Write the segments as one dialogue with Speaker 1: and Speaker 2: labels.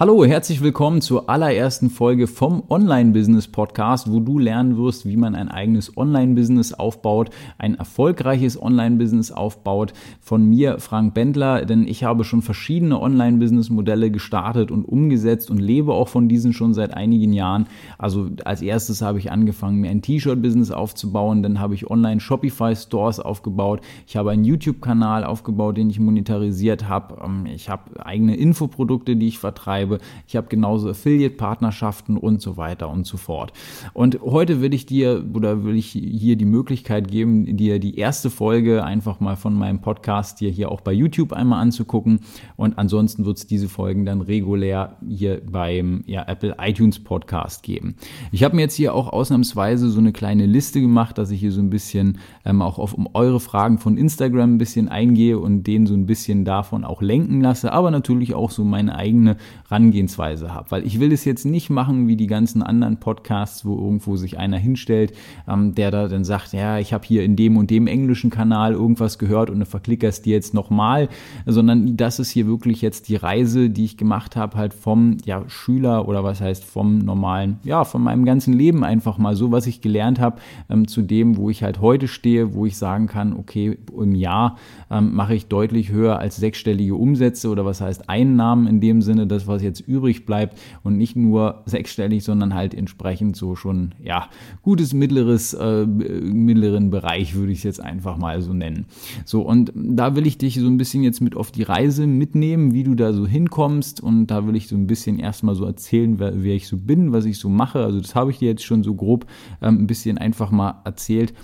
Speaker 1: Hallo, herzlich willkommen zur allerersten Folge vom Online-Business Podcast, wo du lernen wirst, wie man ein eigenes Online-Business aufbaut, ein erfolgreiches Online-Business aufbaut. Von mir, Frank Bendler, denn ich habe schon verschiedene Online-Business-Modelle gestartet und umgesetzt und lebe auch von diesen schon seit einigen Jahren. Also als erstes habe ich angefangen, mir ein T-Shirt-Business aufzubauen, dann habe ich Online-Shopify-Stores aufgebaut, ich habe einen YouTube-Kanal aufgebaut, den ich monetarisiert habe, ähm, ich habe eigene Infoprodukte, die ich vertreibe betreibe. Ich habe genauso Affiliate-Partnerschaften und so weiter und so fort. Und heute will ich dir oder will ich hier die Möglichkeit geben, dir die erste Folge einfach mal von meinem Podcast dir hier auch bei YouTube einmal anzugucken. Und ansonsten wird es diese Folgen dann regulär hier beim ja, Apple iTunes Podcast geben. Ich habe mir jetzt hier auch ausnahmsweise so eine kleine Liste gemacht, dass ich hier so ein bisschen ähm, auch auf um eure Fragen von Instagram ein bisschen eingehe und denen so ein bisschen davon auch lenken lasse, aber natürlich auch so meine eigene Herangehensweise habe. Weil ich will es jetzt nicht machen wie die ganzen anderen Podcasts, wo irgendwo sich einer hinstellt, ähm, der da dann sagt, ja, ich habe hier in dem und dem englischen Kanal irgendwas gehört und du verklickerst die jetzt nochmal, sondern das ist hier wirklich jetzt die Reise, die ich gemacht habe, halt vom ja, Schüler oder was heißt vom normalen, ja, von meinem ganzen Leben einfach mal so, was ich gelernt habe, ähm, zu dem, wo ich halt heute stehe, wo ich sagen kann, okay, im Jahr ähm, mache ich deutlich höher als sechsstellige Umsätze oder was heißt Einnahmen in dem Sinne, das, was jetzt übrig bleibt und nicht nur sechsstellig, sondern halt entsprechend so schon, ja, gutes mittleres, äh, mittleren Bereich würde ich es jetzt einfach mal so nennen. So, und da will ich dich so ein bisschen jetzt mit auf die Reise mitnehmen, wie du da so hinkommst und da will ich so ein bisschen erstmal so erzählen, wer, wer ich so bin, was ich so mache. Also das habe ich dir jetzt schon so grob ähm, ein bisschen einfach mal erzählt.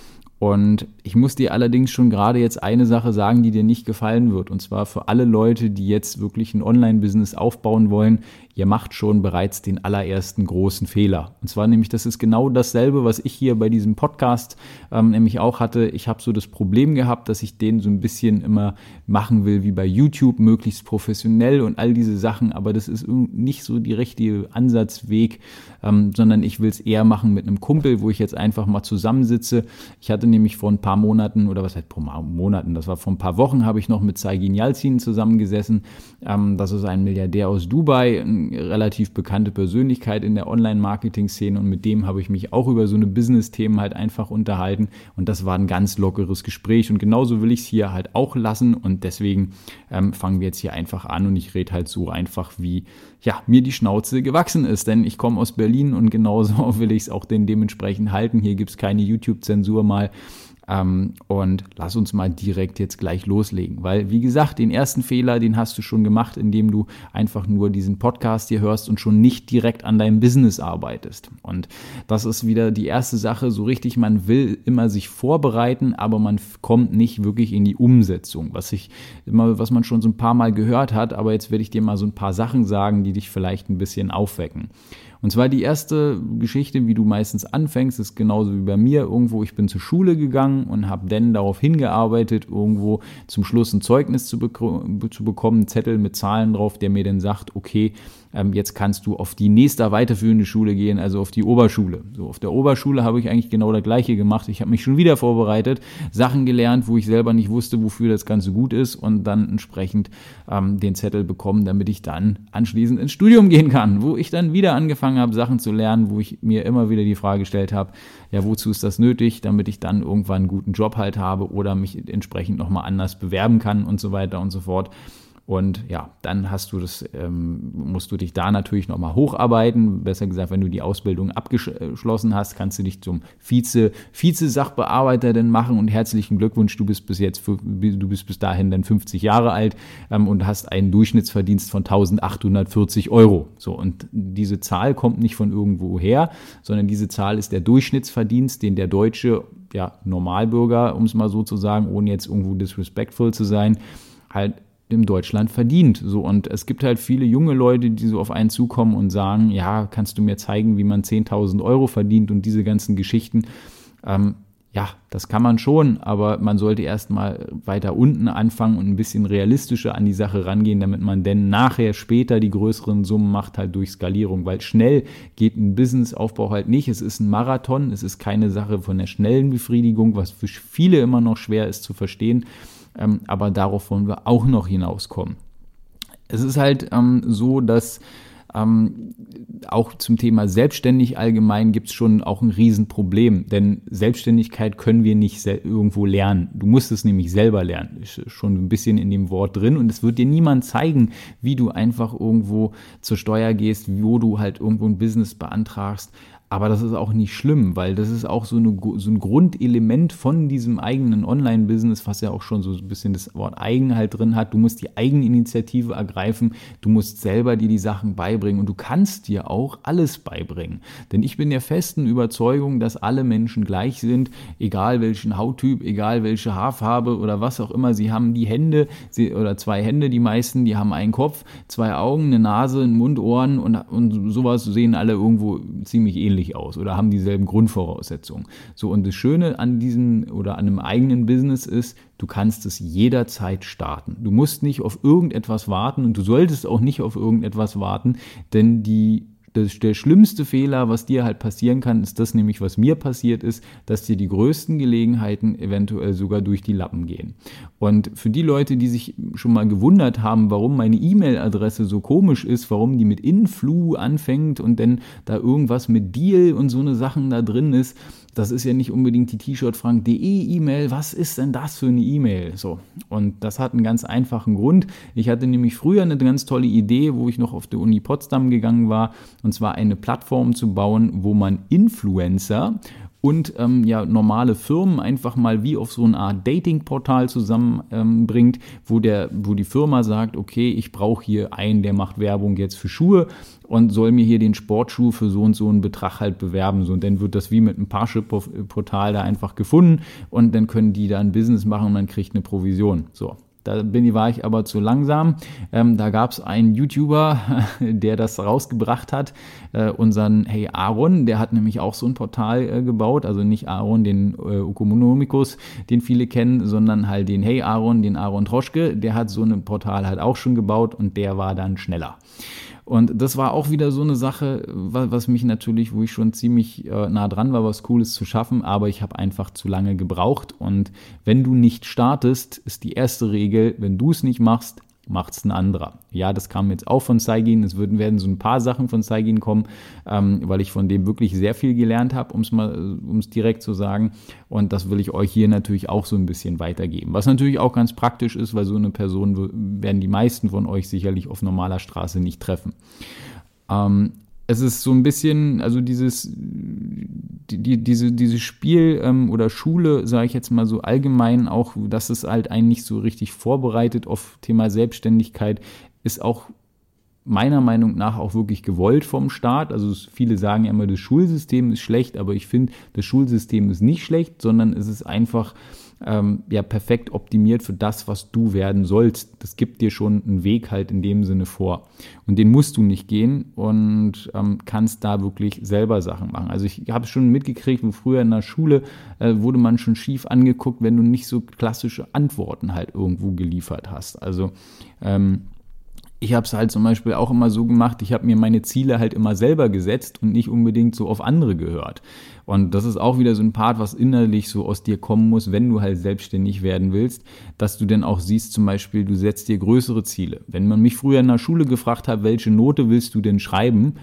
Speaker 1: Und ich muss dir allerdings schon gerade jetzt eine Sache sagen, die dir nicht gefallen wird. Und zwar für alle Leute, die jetzt wirklich ein Online-Business aufbauen wollen, ihr macht schon bereits den allerersten großen Fehler. Und zwar nämlich, das ist genau dasselbe, was ich hier bei diesem Podcast ähm, nämlich auch hatte. Ich habe so das Problem gehabt, dass ich den so ein bisschen immer machen will wie bei YouTube, möglichst professionell und all diese Sachen. Aber das ist nicht so die richtige Ansatzweg, ähm, sondern ich will es eher machen mit einem Kumpel, wo ich jetzt einfach mal zusammensitze. Ich hatte nämlich vor ein paar Monaten oder was heißt vor Monaten, das war vor ein paar Wochen, habe ich noch mit Saigin Yalcin zusammengesessen. Ähm, das ist ein Milliardär aus Dubai, ein relativ bekannte Persönlichkeit in der Online-Marketing-Szene und mit dem habe ich mich auch über so eine Business-Themen halt einfach unterhalten und das war ein ganz lockeres Gespräch und genauso will ich es hier halt auch lassen und deswegen ähm, fangen wir jetzt hier einfach an und ich rede halt so einfach, wie ja, mir die Schnauze gewachsen ist, denn ich komme aus Berlin und genauso will ich es auch denn dementsprechend halten. Hier gibt es keine YouTube-Zensur mal. Ähm, und lass uns mal direkt jetzt gleich loslegen, weil wie gesagt, den ersten Fehler, den hast du schon gemacht, indem du einfach nur diesen Podcast hier hörst und schon nicht direkt an deinem Business arbeitest. Und das ist wieder die erste Sache, so richtig, man will immer sich vorbereiten, aber man kommt nicht wirklich in die Umsetzung, was ich immer, was man schon so ein paar Mal gehört hat, aber jetzt werde ich dir mal so ein paar Sachen sagen, die dich vielleicht ein bisschen aufwecken. Und zwar die erste Geschichte, wie du meistens anfängst, ist genauso wie bei mir. Irgendwo, ich bin zur Schule gegangen und habe dann darauf hingearbeitet, irgendwo zum Schluss ein Zeugnis zu, zu bekommen, einen Zettel mit Zahlen drauf, der mir dann sagt, okay, ähm, jetzt kannst du auf die nächste weiterführende Schule gehen, also auf die Oberschule. So, auf der Oberschule habe ich eigentlich genau das Gleiche gemacht. Ich habe mich schon wieder vorbereitet, Sachen gelernt, wo ich selber nicht wusste, wofür das Ganze gut ist und dann entsprechend ähm, den Zettel bekommen, damit ich dann anschließend ins Studium gehen kann, wo ich dann wieder angefangen habe, Sachen zu lernen, wo ich mir immer wieder die Frage gestellt habe, ja, wozu ist das nötig, damit ich dann irgendwann einen guten Job halt habe oder mich entsprechend nochmal anders bewerben kann und so weiter und so fort. Und ja, dann hast du das, ähm, musst du dich da natürlich nochmal hocharbeiten. Besser gesagt, wenn du die Ausbildung abgeschlossen hast, kannst du dich zum Vize, Vize-Sachbearbeiter denn machen und herzlichen Glückwunsch, du bist bis jetzt, du bist bis dahin dann 50 Jahre alt ähm, und hast einen Durchschnittsverdienst von 1840 Euro. So, und diese Zahl kommt nicht von irgendwo her, sondern diese Zahl ist der Durchschnittsverdienst, den der deutsche ja, Normalbürger, um es mal so zu sagen, ohne jetzt irgendwo disrespectful zu sein, halt in Deutschland verdient. So, und es gibt halt viele junge Leute, die so auf einen zukommen und sagen, ja, kannst du mir zeigen, wie man 10.000 Euro verdient und diese ganzen Geschichten. Ähm, ja, das kann man schon, aber man sollte erstmal weiter unten anfangen und ein bisschen realistischer an die Sache rangehen, damit man denn nachher später die größeren Summen macht, halt durch Skalierung, weil schnell geht ein Businessaufbau halt nicht. Es ist ein Marathon, es ist keine Sache von der schnellen Befriedigung, was für viele immer noch schwer ist zu verstehen ähm, aber darauf wollen wir auch noch hinauskommen. Es ist halt ähm, so, dass ähm, auch zum Thema selbstständig allgemein gibt es schon auch ein Riesenproblem, denn Selbstständigkeit können wir nicht irgendwo lernen. Du musst es nämlich selber lernen. Ist schon ein bisschen in dem Wort drin und es wird dir niemand zeigen, wie du einfach irgendwo zur Steuer gehst, wo du halt irgendwo ein Business beantragst. Aber das ist auch nicht schlimm, weil das ist auch so, eine, so ein Grundelement von diesem eigenen Online-Business, was ja auch schon so ein bisschen das Wort Eigen halt drin hat. Du musst die Eigeninitiative ergreifen, du musst selber dir die Sachen beibringen und du kannst dir auch alles beibringen. Denn ich bin der festen Überzeugung, dass alle Menschen gleich sind, egal welchen Hauttyp, egal welche Haarfarbe oder was auch immer. Sie haben die Hände sie, oder zwei Hände, die meisten, die haben einen Kopf, zwei Augen, eine Nase, einen Mund, Ohren und, und sowas sehen alle irgendwo ziemlich ähnlich ähnlich aus oder haben dieselben Grundvoraussetzungen. So, und das Schöne an diesem oder an einem eigenen Business ist, du kannst es jederzeit starten. Du musst nicht auf irgendetwas warten und du solltest auch nicht auf irgendetwas warten, denn die das, der schlimmste Fehler, was dir halt passieren kann, ist das nämlich, was mir passiert ist, dass dir die größten Gelegenheiten eventuell sogar durch die Lappen gehen. Und für die Leute, die sich schon mal gewundert haben, warum meine E-Mail-Adresse so komisch ist, warum die mit Influ anfängt und dann da irgendwas mit Deal und so eine Sachen da drin ist, das ist ja nicht unbedingt die t-shirt-frank.de E-Mail. Was ist denn das für eine E-Mail? So. Und das hat einen ganz einfachen Grund. Ich hatte nämlich früher eine ganz tolle Idee, wo ich noch auf der Uni Potsdam gegangen war, und zwar eine Plattform zu bauen, wo man Influencer und ähm, ja normale Firmen einfach mal wie auf so eine Art Dating-Portal zusammenbringt, ähm, wo der, wo die Firma sagt, okay, ich brauche hier einen, der macht Werbung jetzt für Schuhe und soll mir hier den Sportschuh für so und so einen Betrag halt bewerben. So, und dann wird das wie mit einem Parship-Portal da einfach gefunden und dann können die da ein Business machen und man kriegt eine Provision. So. Da bin, war ich aber zu langsam. Ähm, da gab es einen YouTuber, der das rausgebracht hat, äh, unseren Hey Aaron, der hat nämlich auch so ein Portal äh, gebaut, also nicht Aaron, den äh, Ökonomikus, den viele kennen, sondern halt den Hey Aaron, den Aaron Troschke, der hat so ein Portal halt auch schon gebaut und der war dann schneller. Und das war auch wieder so eine Sache, was mich natürlich, wo ich schon ziemlich äh, nah dran war, was Cooles zu schaffen, aber ich habe einfach zu lange gebraucht. Und wenn du nicht startest, ist die erste Regel, wenn du es nicht machst, macht es ein anderer. Ja, das kam jetzt auch von Saigin. Es würden, werden so ein paar Sachen von Saigin kommen, ähm, weil ich von dem wirklich sehr viel gelernt habe, um es direkt zu sagen. Und das will ich euch hier natürlich auch so ein bisschen weitergeben. Was natürlich auch ganz praktisch ist, weil so eine Person werden die meisten von euch sicherlich auf normaler Straße nicht treffen. Ähm, es ist so ein bisschen, also dieses, die, die, diese, dieses Spiel ähm, oder Schule, sage ich jetzt mal so allgemein auch, dass es halt einen nicht so richtig vorbereitet auf Thema Selbstständigkeit, ist auch meiner Meinung nach auch wirklich gewollt vom Staat. Also viele sagen ja immer, das Schulsystem ist schlecht, aber ich finde, das Schulsystem ist nicht schlecht, sondern es ist einfach ähm, ja perfekt optimiert für das, was du werden sollst. Das gibt dir schon einen Weg halt in dem Sinne vor. Und den musst du nicht gehen und ähm, kannst da wirklich selber Sachen machen. Also ich habe schon mitgekriegt, wo früher in der Schule äh, wurde man schon schief angeguckt, wenn du nicht so klassische Antworten halt irgendwo geliefert hast. Also ähm, ich habe es halt zum Beispiel auch immer so gemacht, ich habe mir meine Ziele halt immer selber gesetzt und nicht unbedingt so auf andere gehört. Und das ist auch wieder so ein Part, was innerlich so aus dir kommen muss, wenn du halt selbstständig werden willst, dass du dann auch siehst, zum Beispiel, du setzt dir größere Ziele. Wenn man mich früher in der Schule gefragt hat, welche Note willst du denn schreiben,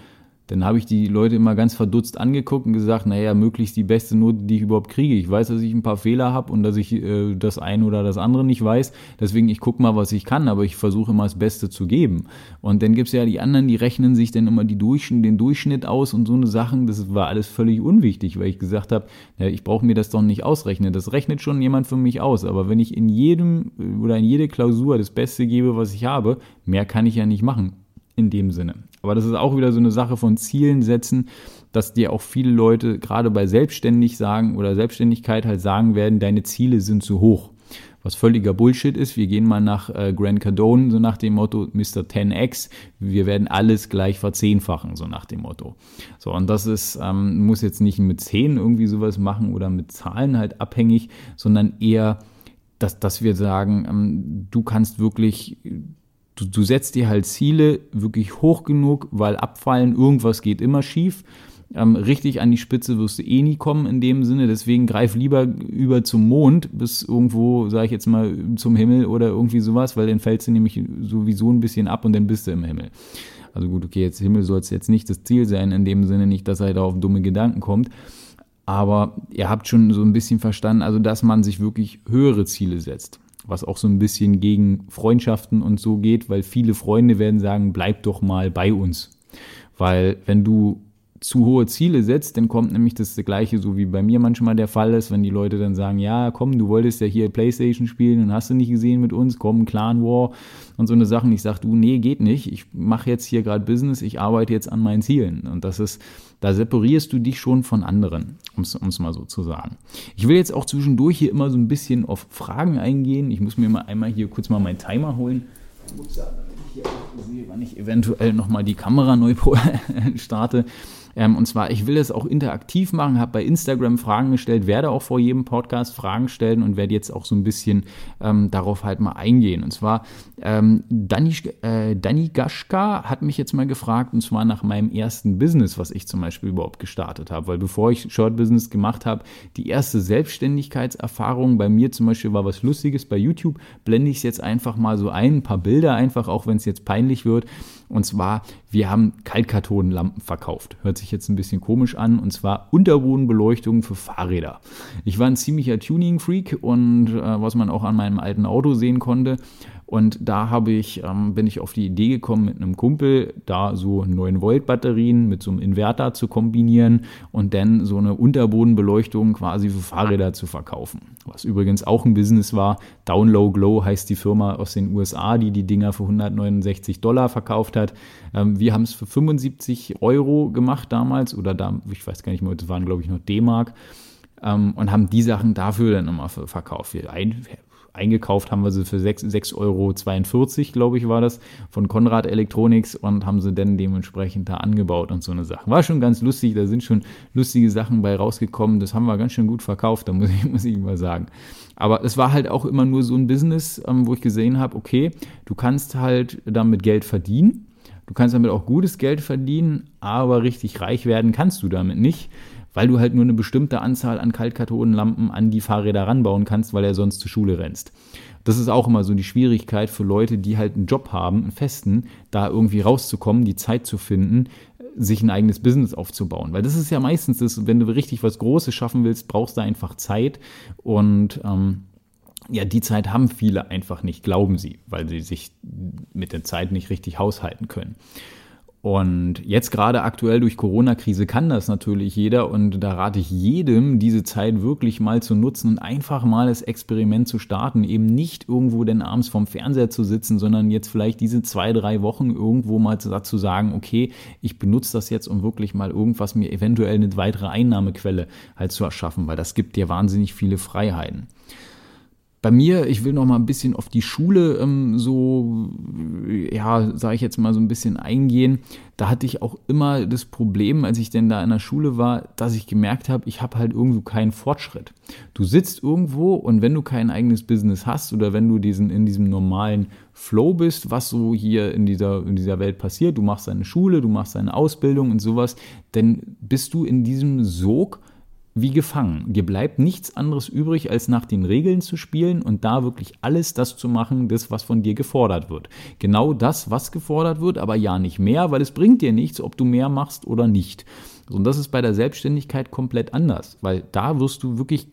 Speaker 1: dann habe ich die Leute immer ganz verdutzt angeguckt und gesagt, naja, möglichst die beste Note, die ich überhaupt kriege. Ich weiß, dass ich ein paar Fehler habe und dass ich äh, das eine oder das andere nicht weiß. Deswegen, ich gucke mal, was ich kann, aber ich versuche immer das Beste zu geben. Und dann gibt es ja die anderen, die rechnen sich dann immer die Durchschnitt, den Durchschnitt aus und so eine Sachen. Das war alles völlig unwichtig, weil ich gesagt habe, ja, ich brauche mir das doch nicht ausrechnen. Das rechnet schon jemand für mich aus. Aber wenn ich in jedem oder in jede Klausur das Beste gebe, was ich habe, mehr kann ich ja nicht machen in dem Sinne. Aber das ist auch wieder so eine Sache von Zielen setzen, dass dir auch viele Leute gerade bei Selbstständig sagen oder Selbstständigkeit halt sagen werden, deine Ziele sind zu hoch. Was völliger Bullshit ist. Wir gehen mal nach äh, Grant Cardone, so nach dem Motto Mr. 10x. Wir werden alles gleich verzehnfachen, so nach dem Motto. So, und das ist, ähm, muss jetzt nicht mit 10 irgendwie sowas machen oder mit Zahlen halt abhängig, sondern eher, dass, dass wir sagen, ähm, du kannst wirklich du, du setzt dir halt Ziele wirklich hoch genug, weil abfallen, irgendwas geht immer schief. Ähm, richtig an die Spitze wirst du eh nie kommen in dem Sinne. Deswegen greif lieber über zum Mond bis irgendwo, sage ich jetzt mal, zum Himmel oder irgendwie sowas, weil dann fällst du nämlich sowieso ein bisschen ab und dann bist du im Himmel. Also gut, okay, jetzt Himmel soll es jetzt nicht das Ziel sein, in dem Sinne nicht, dass er da auf dumme Gedanken kommt. Aber ihr habt schon so ein bisschen verstanden, also dass man sich wirklich höhere Ziele setzt. Was auch so ein bisschen gegen Freundschaften und so geht, weil viele Freunde werden sagen, bleib doch mal bei uns. Weil wenn du zu hohe Ziele setzt, dann kommt nämlich das gleiche, so wie bei mir manchmal der Fall ist, wenn die Leute dann sagen, ja, komm, du wolltest ja hier Playstation spielen und hast du nicht gesehen mit uns, komm, Clan War und so eine Sachen. Ich sage, du, nee, geht nicht. Ich mache jetzt hier gerade Business, ich arbeite jetzt an meinen Zielen. Und das ist, da separierst du dich schon von anderen, um es mal so zu sagen. Ich will jetzt auch zwischendurch hier immer so ein bisschen auf Fragen eingehen. Ich muss mir mal einmal hier kurz mal meinen Timer holen. Ups, damit hier wann ich eventuell nochmal die Kamera neu starte. Ähm, und zwar, ich will es auch interaktiv machen, habe bei Instagram Fragen gestellt, werde auch vor jedem Podcast Fragen stellen und werde jetzt auch so ein bisschen ähm, darauf halt mal eingehen. Und zwar, ähm, Dani, äh, Dani Gaschka hat mich jetzt mal gefragt, und zwar nach meinem ersten Business, was ich zum Beispiel überhaupt gestartet habe. Weil bevor ich Short Business gemacht habe, die erste Selbstständigkeitserfahrung bei mir zum Beispiel war was Lustiges. Bei YouTube blende ich es jetzt einfach mal so ein, ein paar Bilder einfach, auch wenn es jetzt peinlich wird. Und zwar, wir haben Kaltkartonlampen verkauft. Hört sich jetzt ein bisschen komisch an. Und zwar Unterbodenbeleuchtung für Fahrräder. Ich war ein ziemlicher Tuning-Freak und äh, was man auch an meinem alten Auto sehen konnte. Und da habe ich, ähm, bin ich auf die Idee gekommen, mit einem Kumpel da so 9 Volt Batterien mit so einem Inverter zu kombinieren und dann so eine Unterbodenbeleuchtung quasi für Fahrräder zu verkaufen. Was übrigens auch ein Business war. Downlow Glow heißt die Firma aus den USA, die die Dinger für 169 Dollar verkauft hat. Ähm, wir haben es für 75 Euro gemacht damals oder da, ich weiß gar nicht mehr, das waren glaube ich noch D-Mark ähm, und haben die Sachen dafür dann immer verkauft. Wir eingekauft haben wir sie für 6,42 Euro, glaube ich, war das, von Konrad Electronics und haben sie dann dementsprechend da angebaut und so eine Sache. War schon ganz lustig, da sind schon lustige Sachen bei rausgekommen. Das haben wir ganz schön gut verkauft, da muss ich, muss ich mal sagen. Aber es war halt auch immer nur so ein Business, ähm, wo ich gesehen habe, okay, du kannst halt damit Geld verdienen. Du kannst damit auch gutes Geld verdienen, aber richtig reich werden kannst du damit nicht weil du halt nur eine bestimmte Anzahl an Kaltkartonenlampen an die Fahrräder ranbauen kannst, weil er sonst zur Schule rennst. Das ist auch immer so die Schwierigkeit für Leute, die halt einen Job haben, einen festen, da irgendwie rauszukommen, die Zeit zu finden, sich ein eigenes Business aufzubauen. Weil das ist ja meistens das, wenn du richtig was Großes schaffen willst, brauchst du einfach Zeit und ähm, ja, die Zeit haben viele einfach nicht, glauben sie, weil sie sich mit der Zeit nicht richtig haushalten können. Und jetzt gerade aktuell durch Corona-Krise kann das natürlich jeder und da rate ich jedem, diese Zeit wirklich mal zu nutzen und einfach mal das Experiment zu starten, eben nicht irgendwo denn abends vorm Fernseher zu sitzen, sondern jetzt vielleicht diese zwei, drei Wochen irgendwo mal dazu sagen, okay, ich benutze das jetzt, um wirklich mal irgendwas mir eventuell eine weitere Einnahmequelle halt zu erschaffen, weil das gibt dir wahnsinnig viele Freiheiten. Bei mir, ich will noch mal ein bisschen auf die Schule ähm, so, ja, sage ich jetzt mal so ein bisschen eingehen. Da hatte ich auch immer das Problem, als ich denn da in der Schule war, dass ich gemerkt habe, ich habe halt irgendwo keinen Fortschritt. Du sitzt irgendwo und wenn du kein eigenes Business hast oder wenn du diesen in diesem normalen Flow bist, was so hier in dieser, in dieser Welt passiert, du machst deine Schule, du machst deine Ausbildung und sowas, dann bist du in diesem Sog wie gefangen. Dir bleibt nichts anderes übrig, als nach den Regeln zu spielen und da wirklich alles das zu machen, das, was von dir gefordert wird. Genau das, was gefordert wird, aber ja nicht mehr, weil es bringt dir nichts, ob du mehr machst oder nicht. Und das ist bei der Selbstständigkeit komplett anders, weil da wirst du wirklich,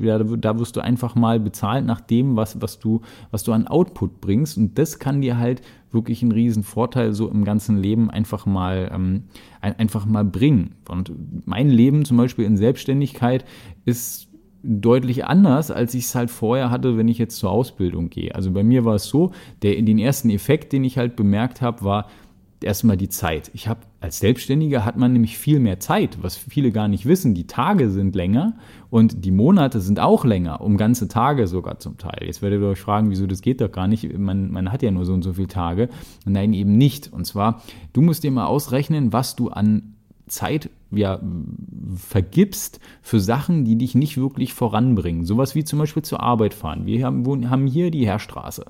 Speaker 1: ja, da wirst du einfach mal bezahlt nach dem, was, was, du, was du an Output bringst. Und das kann dir halt wirklich einen riesen Vorteil so im ganzen Leben einfach mal, ähm, einfach mal bringen. Und mein Leben zum Beispiel in Selbstständigkeit ist deutlich anders, als ich es halt vorher hatte, wenn ich jetzt zur Ausbildung gehe. Also bei mir war es so, der den ersten Effekt, den ich halt bemerkt habe, war, erstmal die Zeit. Ich habe als Selbstständiger hat man nämlich viel mehr Zeit, was viele gar nicht wissen. Die Tage sind länger und die Monate sind auch länger, um ganze Tage sogar zum Teil. Jetzt werdet ihr euch fragen, wieso das geht doch gar nicht. Man, man hat ja nur so und so viele Tage. Nein, eben nicht. Und zwar, du musst dir mal ausrechnen, was du an Zeit ja, vergibst für Sachen, die dich nicht wirklich voranbringen. Sowas wie zum Beispiel zur Arbeit fahren. Wir haben, haben hier die Heerstraße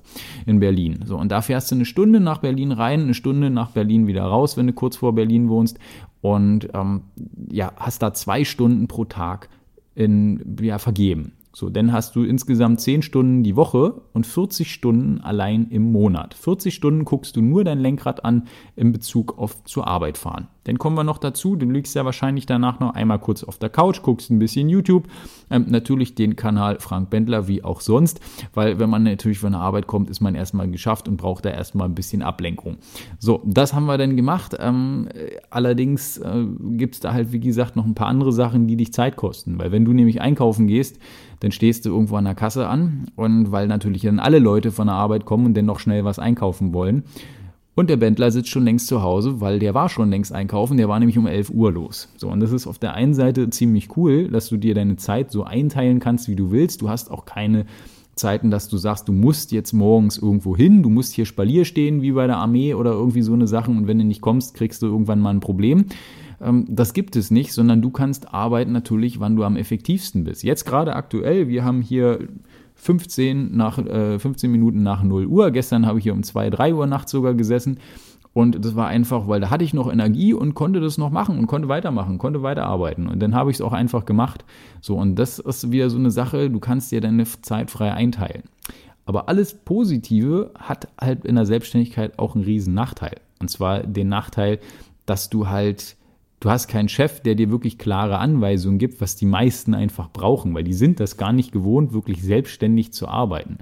Speaker 1: in Berlin. So, und da fährst du eine Stunde nach Berlin rein, eine Stunde nach Berlin wieder raus, wenn du kurz vor Berlin wohnst. Und ähm, ja, hast da zwei Stunden pro Tag in, ja, vergeben. So, dann hast du insgesamt 10 Stunden die Woche und 40 Stunden allein im Monat. 40 Stunden guckst du nur dein Lenkrad an in Bezug auf zur Arbeit fahren. Dann kommen wir noch dazu, du liegst ja wahrscheinlich danach noch einmal kurz auf der Couch, guckst ein bisschen YouTube, ähm, natürlich den Kanal Frank Bendler wie auch sonst, weil wenn man natürlich von der Arbeit kommt, ist man erstmal geschafft und braucht da erstmal ein bisschen Ablenkung. So, das haben wir dann gemacht. Ähm, allerdings äh, gibt es da halt, wie gesagt, noch ein paar andere Sachen, die dich Zeit kosten, weil wenn du nämlich einkaufen gehst, dann stehst du irgendwo an der Kasse an und weil natürlich dann alle Leute von der Arbeit kommen und dann noch schnell was einkaufen wollen. Und der Bändler sitzt schon längst zu Hause, weil der war schon längst einkaufen, der war nämlich um 11 Uhr los. So, und das ist auf der einen Seite ziemlich cool, dass du dir deine Zeit so einteilen kannst, wie du willst. Du hast auch keine Zeiten, dass du sagst, du musst jetzt morgens irgendwo hin, du musst hier Spalier stehen, wie bei der Armee oder irgendwie so eine Sachen und wenn du nicht kommst, kriegst du irgendwann mal ein Problem. Ähm, das gibt es nicht, sondern du kannst arbeiten natürlich, wann du am effektivsten bist. Jetzt gerade aktuell, wir haben hier 15, nach, äh, 15 Minuten nach 0 Uhr. Gestern habe ich hier um 2, 3 Uhr nachts sogar gesessen. Und das war einfach, weil da hatte ich noch Energie und konnte das noch machen und konnte weitermachen, konnte weiterarbeiten. Und dann habe ich es auch einfach gemacht. So, und das ist wieder so eine Sache, du kannst dir deine Zeit frei einteilen. Aber alles Positive hat halt in der Selbstständigkeit auch einen riesen Nachteil. Und zwar den Nachteil, dass du halt Du hast keinen Chef, der dir wirklich klare Anweisungen gibt, was die meisten einfach brauchen, weil die sind das gar nicht gewohnt, wirklich selbstständig zu arbeiten.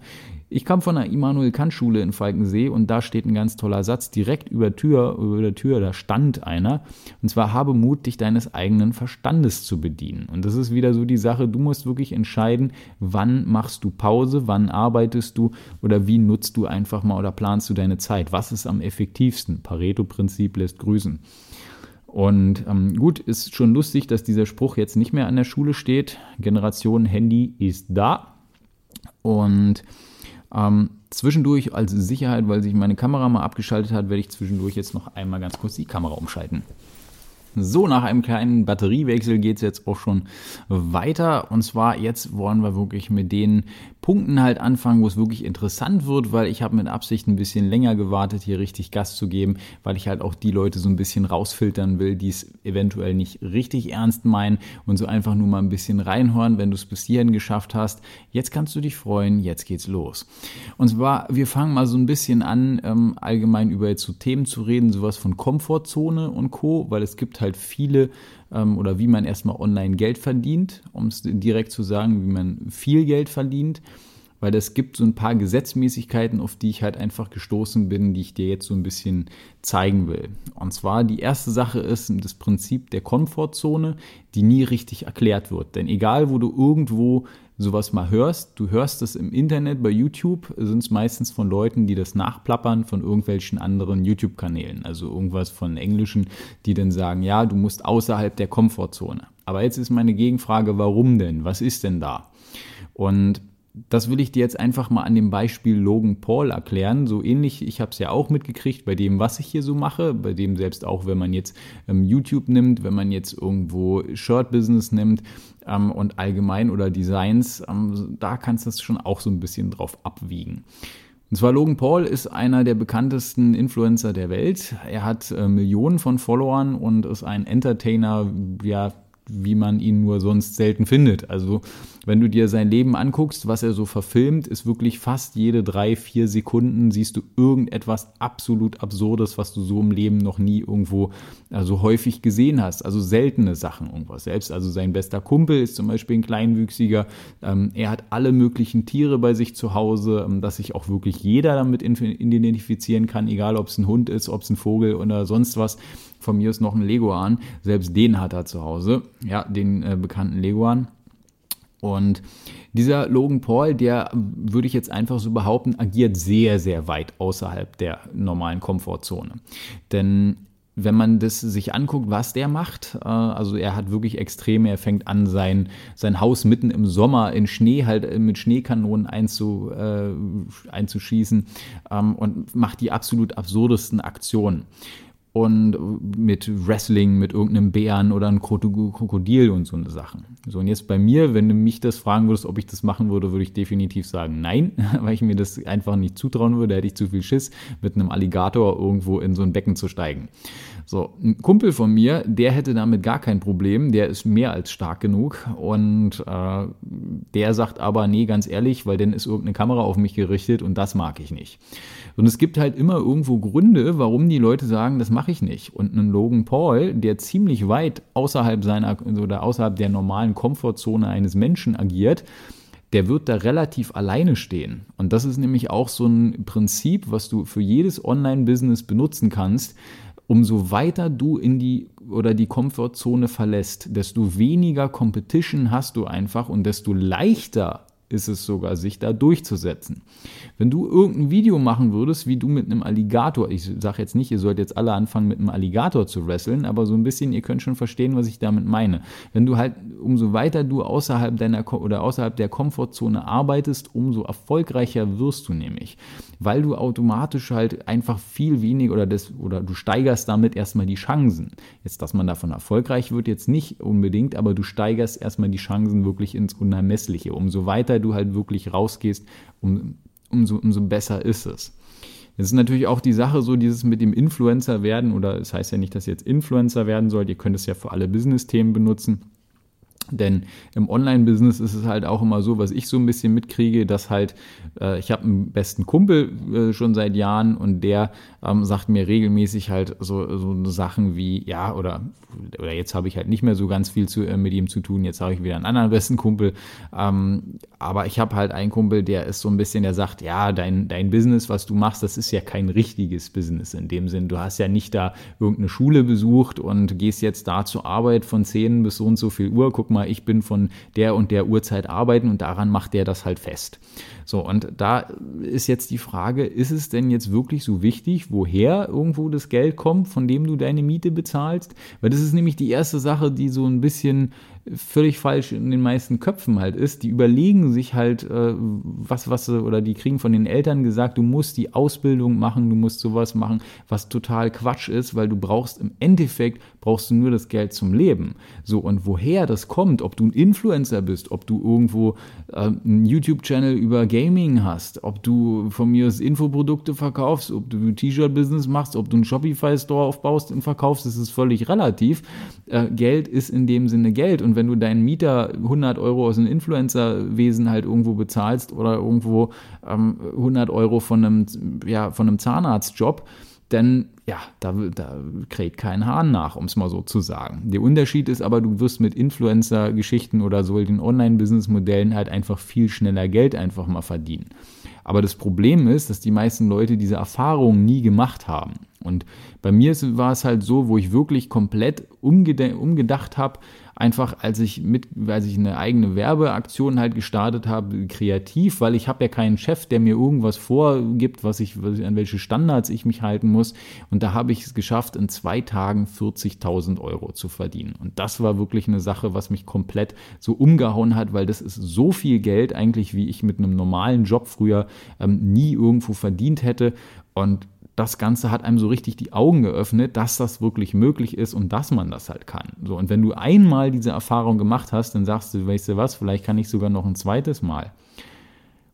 Speaker 1: Ich kam von der Immanuel Kant Schule in Falkensee und da steht ein ganz toller Satz direkt über Tür, über der Tür, da stand einer und zwar habe Mut, dich deines eigenen Verstandes zu bedienen. Und das ist wieder so die Sache, du musst wirklich entscheiden, wann machst du Pause, wann arbeitest du oder wie nutzt du einfach mal oder planst du deine Zeit? Was ist am effektivsten? Pareto-Prinzip lässt grüßen. Und ähm, gut, ist schon lustig, dass dieser Spruch jetzt nicht mehr an der Schule steht. Generation Handy ist da. Und ähm, zwischendurch als Sicherheit, weil sich meine Kamera mal abgeschaltet hat, werde ich zwischendurch jetzt noch einmal ganz kurz die Kamera umschalten. So, nach einem kleinen Batteriewechsel geht es jetzt auch schon weiter. Und zwar jetzt wollen wir wirklich mit den Punkten halt anfangen, wo es wirklich interessant wird, weil ich habe mit Absicht ein bisschen länger gewartet, hier richtig Gas zu geben, weil ich halt auch die Leute so ein bisschen rausfiltern will, die es eventuell nicht richtig ernst meinen und so einfach nur mal ein bisschen reinhören, wenn du es bis hierhin geschafft hast. Jetzt kannst du dich freuen, jetzt geht's los. Und zwar, wir fangen mal so ein bisschen an, ähm, allgemein über jetzt so Themen zu reden, sowas von Komfortzone und Co., weil es gibt halt viele ähm, oder wie man erstmal online Geld verdient, um es direkt zu sagen, wie man viel Geld verdient. Weil es gibt so ein paar Gesetzmäßigkeiten, auf die ich halt einfach gestoßen bin, die ich dir jetzt so ein bisschen zeigen will. Und zwar die erste Sache ist das Prinzip der Komfortzone, die nie richtig erklärt wird. Denn egal, wo du irgendwo sowas mal hörst, du hörst es im Internet, bei YouTube sind es meistens von Leuten, die das nachplappern von irgendwelchen anderen YouTube-Kanälen, also irgendwas von Englischen, die dann sagen, ja, du musst außerhalb der Komfortzone. Aber jetzt ist meine Gegenfrage, warum denn? Was ist denn da? Und das will ich dir jetzt einfach mal an dem Beispiel Logan Paul erklären. So ähnlich, ich habe es ja auch mitgekriegt bei dem, was ich hier so mache, bei dem selbst auch, wenn man jetzt ähm, YouTube nimmt, wenn man jetzt irgendwo Shirt-Business nimmt ähm, und allgemein oder Designs, ähm, da kannst du es schon auch so ein bisschen drauf abwiegen. Und zwar Logan Paul ist einer der bekanntesten Influencer der Welt. Er hat äh, Millionen von Followern und ist ein Entertainer, ja, wie man ihn nur sonst selten findet. Also wenn du dir sein Leben anguckst, was er so verfilmt, ist wirklich fast jede drei, vier Sekunden siehst du irgendetwas absolut Absurdes, was du so im Leben noch nie irgendwo also häufig gesehen hast. Also seltene Sachen irgendwas. Selbst also sein bester Kumpel ist zum Beispiel ein Kleinwüchsiger. Ähm, er hat alle möglichen Tiere bei sich zu Hause, ähm, dass sich auch wirklich jeder damit identifizieren kann, egal ob es ein Hund ist, ob es ein Vogel oder sonst was. Von mir ist noch ein Leguan. Selbst den hat er zu Hause. Ja, den äh, bekannten Leguan. Und dieser Logan Paul, der würde ich jetzt einfach so behaupten, agiert sehr, sehr weit außerhalb der normalen Komfortzone. Denn wenn man das sich anguckt, was der macht, äh, also er hat wirklich Extreme, er fängt an, sein, sein Haus mitten im Sommer in Schnee halt äh, mit Schneekanonen einzu, äh, einzuschießen ähm, und macht die absolut absurdesten Aktionen. Und mit Wrestling, mit irgendeinem Bären oder einem Krokodil und so eine Sachen. So, und jetzt bei mir, wenn du mich das fragen würdest, ob ich das machen würde, würde ich definitiv sagen nein, weil ich mir das einfach nicht zutrauen würde, hätte ich zu viel Schiss, mit einem Alligator irgendwo in so ein Becken zu steigen. So, ein Kumpel von mir, der hätte damit gar kein Problem, der ist mehr als stark genug und äh, der sagt aber, nee, ganz ehrlich, weil dann ist irgendeine Kamera auf mich gerichtet und das mag ich nicht. Und es gibt halt immer irgendwo Gründe, warum die Leute sagen, das mache ich nicht. Und ein Logan Paul, der ziemlich weit außerhalb seiner oder außerhalb der normalen Komfortzone eines Menschen agiert, der wird da relativ alleine stehen. Und das ist nämlich auch so ein Prinzip, was du für jedes Online-Business benutzen kannst. Umso weiter du in die oder die Komfortzone verlässt, desto weniger Competition hast du einfach und desto leichter ist es sogar, sich da durchzusetzen. Wenn du irgendein Video machen würdest, wie du mit einem Alligator, ich sage jetzt nicht, ihr sollt jetzt alle anfangen mit einem Alligator zu wresteln, aber so ein bisschen, ihr könnt schon verstehen, was ich damit meine. Wenn du halt, umso weiter du außerhalb deiner oder außerhalb der Komfortzone arbeitest, umso erfolgreicher wirst du nämlich, weil du automatisch halt einfach viel weniger oder das oder du steigerst damit erstmal die Chancen. Jetzt, dass man davon erfolgreich wird, jetzt nicht unbedingt, aber du steigerst erstmal die Chancen wirklich ins Unermessliche. Umso weiter weiter du halt wirklich rausgehst, um, umso, umso besser ist es. Es ist natürlich auch die Sache so, dieses mit dem Influencer werden, oder es das heißt ja nicht, dass ihr jetzt Influencer werden sollt, ihr könnt es ja für alle Business-Themen benutzen. Denn im Online-Business ist es halt auch immer so, was ich so ein bisschen mitkriege, dass halt, äh, ich habe einen besten Kumpel äh, schon seit Jahren und der ähm, sagt mir regelmäßig halt so, so Sachen wie, ja, oder, oder jetzt habe ich halt nicht mehr so ganz viel zu, äh, mit ihm zu tun, jetzt habe ich wieder einen anderen besten Kumpel. Ähm, aber ich habe halt einen Kumpel, der ist so ein bisschen, der sagt, ja, dein, dein Business, was du machst, das ist ja kein richtiges Business in dem Sinn. Du hast ja nicht da irgendeine Schule besucht und gehst jetzt da zur Arbeit von 10 bis so und so viel Uhr, guck mal, mal, ich bin von der und der Uhrzeit arbeiten und daran macht der das halt fest. So, und da ist jetzt die Frage, ist es denn jetzt wirklich so wichtig, woher irgendwo das Geld kommt, von dem du deine Miete bezahlst? Weil das ist nämlich die erste Sache, die so ein bisschen völlig falsch in den meisten Köpfen halt ist. Die überlegen sich halt, äh, was, was, oder die kriegen von den Eltern gesagt, du musst die Ausbildung machen, du musst sowas machen, was total Quatsch ist, weil du brauchst im Endeffekt, brauchst du nur das Geld zum Leben. So, und woher das kommt, ob du ein Influencer bist, ob du irgendwo äh, einen YouTube-Channel über Gaming hast, ob du von mir aus Infoprodukte verkaufst, ob du T-Shirt-Business machst, ob du einen Shopify-Store aufbaust und verkaufst, das ist völlig relativ. Äh, Geld ist in dem Sinne Geld und wenn du deinen Mieter 100 Euro aus dem Influencer-Wesen halt irgendwo bezahlst oder irgendwo ähm, 100 Euro von einem, ja, von einem Zahnarztjob, dann ja, da, da kräht kein Hahn nach, um es mal so zu sagen. Der Unterschied ist aber, du wirst mit Influencer-Geschichten oder so den Online-Business-Modellen halt einfach viel schneller Geld einfach mal verdienen. Aber das Problem ist, dass die meisten Leute diese Erfahrung nie gemacht haben. Und bei mir war es halt so, wo ich wirklich komplett umgedacht habe, einfach als ich mit, als ich eine eigene Werbeaktion halt gestartet habe, kreativ, weil ich habe ja keinen Chef, der mir irgendwas vorgibt, was ich, an welche Standards ich mich halten muss. Und da habe ich es geschafft, in zwei Tagen 40.000 Euro zu verdienen. Und das war wirklich eine Sache, was mich komplett so umgehauen hat, weil das ist so viel Geld eigentlich, wie ich mit einem normalen Job früher ähm, nie irgendwo verdient hätte. Und das Ganze hat einem so richtig die Augen geöffnet, dass das wirklich möglich ist und dass man das halt kann. So, und wenn du einmal diese Erfahrung gemacht hast, dann sagst du, weißt du was, vielleicht kann ich sogar noch ein zweites Mal.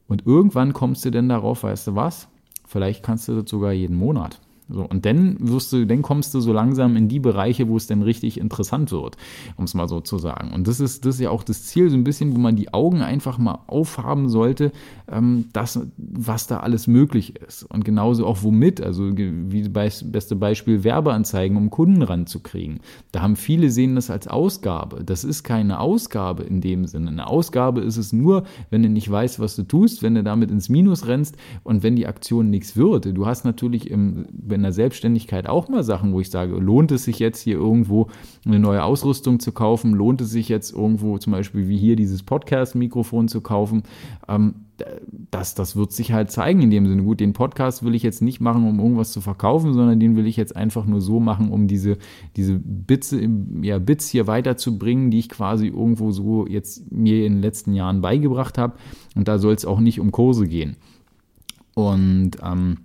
Speaker 1: Und irgendwann kommst du denn darauf, weißt du was, vielleicht kannst du das sogar jeden Monat. So, und dann wirst du, dann kommst du so langsam in die Bereiche, wo es dann richtig interessant wird, um es mal so zu sagen. Und das ist, das ist ja auch das Ziel, so ein bisschen, wo man die Augen einfach mal aufhaben sollte, ähm, das, was da alles möglich ist. Und genauso auch womit, also wie das beste Beispiel Werbeanzeigen, um Kunden ranzukriegen. Da haben viele sehen das als Ausgabe. Das ist keine Ausgabe in dem Sinne. Eine Ausgabe ist es nur, wenn du nicht weißt, was du tust, wenn du damit ins Minus rennst und wenn die Aktion nichts wird. Du hast natürlich im in der Selbstständigkeit auch mal Sachen, wo ich sage, lohnt es sich jetzt hier irgendwo eine neue Ausrüstung zu kaufen? Lohnt es sich jetzt irgendwo zum Beispiel wie hier dieses Podcast-Mikrofon zu kaufen? Ähm, das, das wird sich halt zeigen in dem Sinne. Gut, den Podcast will ich jetzt nicht machen, um irgendwas zu verkaufen, sondern den will ich jetzt einfach nur so machen, um diese, diese Bits, ja, Bits hier weiterzubringen, die ich quasi irgendwo so jetzt mir in den letzten Jahren beigebracht habe. Und da soll es auch nicht um Kurse gehen. Und ähm,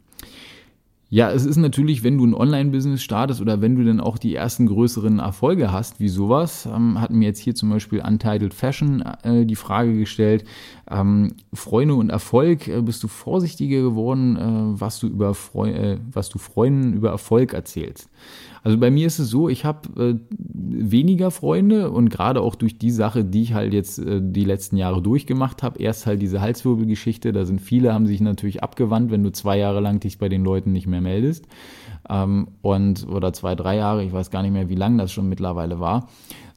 Speaker 1: Ja, es ist natürlich, wenn du ein Online-Business startest oder wenn du dann auch die ersten größeren Erfolge hast, wie sowas, ähm, hat mir jetzt hier zum Beispiel Untitled Fashion äh, die Frage gestellt, ähm, Freunde und Erfolg, äh, bist du vorsichtiger geworden, äh, was, du über Freu äh, was du Freunden über Erfolg erzählst? Also bei mir ist es so, ich habe äh, weniger Freunde und gerade auch durch die Sache, die ich halt jetzt äh, die letzten Jahre durchgemacht habe, erst halt diese Halswirbelgeschichte, da sind viele, haben sich natürlich abgewandt, wenn du zwei Jahre lang dich bei den Leuten nicht mehr meldest. Ähm, und oder zwei, drei Jahre, ich weiß gar nicht mehr, wie lang das schon mittlerweile war.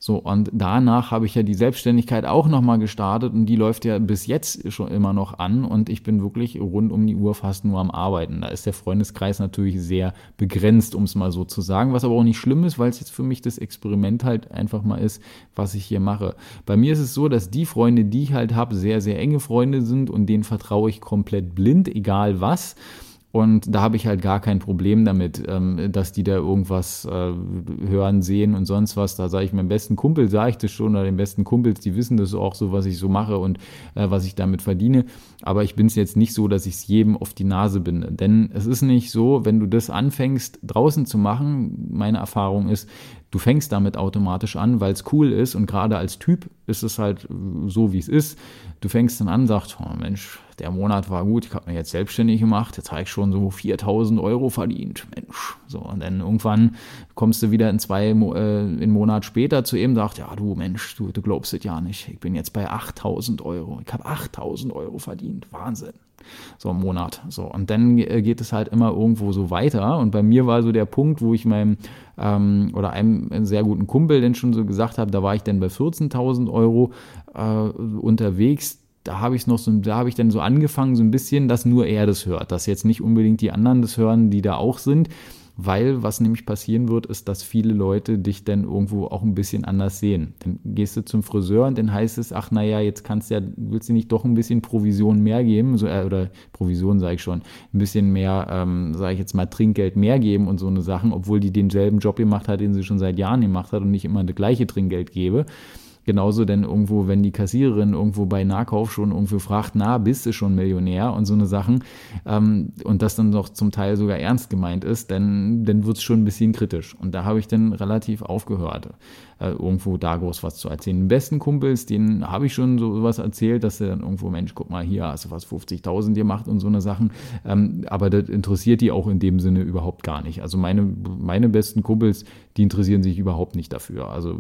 Speaker 1: So, und danach habe ich ja die Selbstständigkeit auch nochmal gestartet und die läuft ja bis jetzt schon immer noch an und ich bin wirklich rund um die Uhr fast nur am Arbeiten. Da ist der Freundeskreis natürlich sehr begrenzt, um es mal so zu sagen, was aber auch nicht schlimm ist, weil es jetzt für mich das Experiment halt einfach mal ist, was ich hier mache. Bei mir ist es so, dass die Freunde, die ich halt habe, sehr, sehr enge Freunde sind und denen vertraue ich komplett blind, egal was. Und da habe ich halt gar kein Problem damit, ähm, dass die da irgendwas äh, hören, sehen und sonst was. Da sage ich meinem besten Kumpel, sage ich das schon, oder den besten Kumpels, die wissen das auch so, was ich so mache und äh, was ich damit verdiene. Aber ich bin es jetzt nicht so, dass ich es jedem auf die Nase binde. Denn es ist nicht so, wenn du das anfängst draußen zu machen, meine Erfahrung ist, du fängst damit automatisch an, weil es cool ist und gerade als Typ ist es halt so, wie es ist. Du fängst dann an, sagst, oh Mensch, der Monat war gut, ich habe mir jetzt selbstständig gemacht, jetzt habe ich schon so 4000 Euro verdient, Mensch. So, und dann irgendwann kommst du wieder in zwei äh, in Monat später zu ihm, sagt, ja du Mensch, du, du glaubst es ja nicht, ich bin jetzt bei 8000 Euro, ich habe 8000 Euro verdient, Wahnsinn so im Monat. So, und dann äh, geht es halt immer irgendwo so weiter. Und bei mir war so der Punkt, wo ich meinem ähm, oder einem sehr guten Kumpel denn schon so gesagt habe, da war ich dann bei 14.000 Euro äh, unterwegs da habe ich noch so, da habe ich dann so angefangen, so ein bisschen, dass nur er das hört, dass jetzt nicht unbedingt die anderen das hören, die da auch sind, weil was nämlich passieren wird, ist, dass viele Leute dich dann irgendwo auch ein bisschen anders sehen. Dann gehst du zum Friseur und dann heißt es, ach naja, jetzt kannst du ja, willst du nicht doch ein bisschen Provision mehr geben, so, äh, oder Provision sage ich schon, ein bisschen mehr, ähm, sage ich jetzt mal, Trinkgeld mehr geben und so eine Sachen, obwohl die denselben Job gemacht hat, den sie schon seit Jahren gemacht hat und nicht immer das gleiche Trinkgeld gebe. Genauso denn irgendwo, wenn die Kassiererin irgendwo bei Nahkauf schon irgendwo fragt, na, bist du schon Millionär und so eine Sachen ähm, und das dann doch zum Teil sogar ernst gemeint ist, dann, dann wird es schon ein bisschen kritisch. Und da habe ich dann relativ aufgehört äh, irgendwo da groß was zu erzählen. Den besten Kumpels, denen habe ich schon so was erzählt, dass er dann irgendwo, Mensch, guck mal, hier hast du was 50.000 gemacht und so eine Sachen. Ähm, aber das interessiert die auch in dem Sinne überhaupt gar nicht. Also meine, meine besten Kumpels, die interessieren sich überhaupt nicht dafür. Also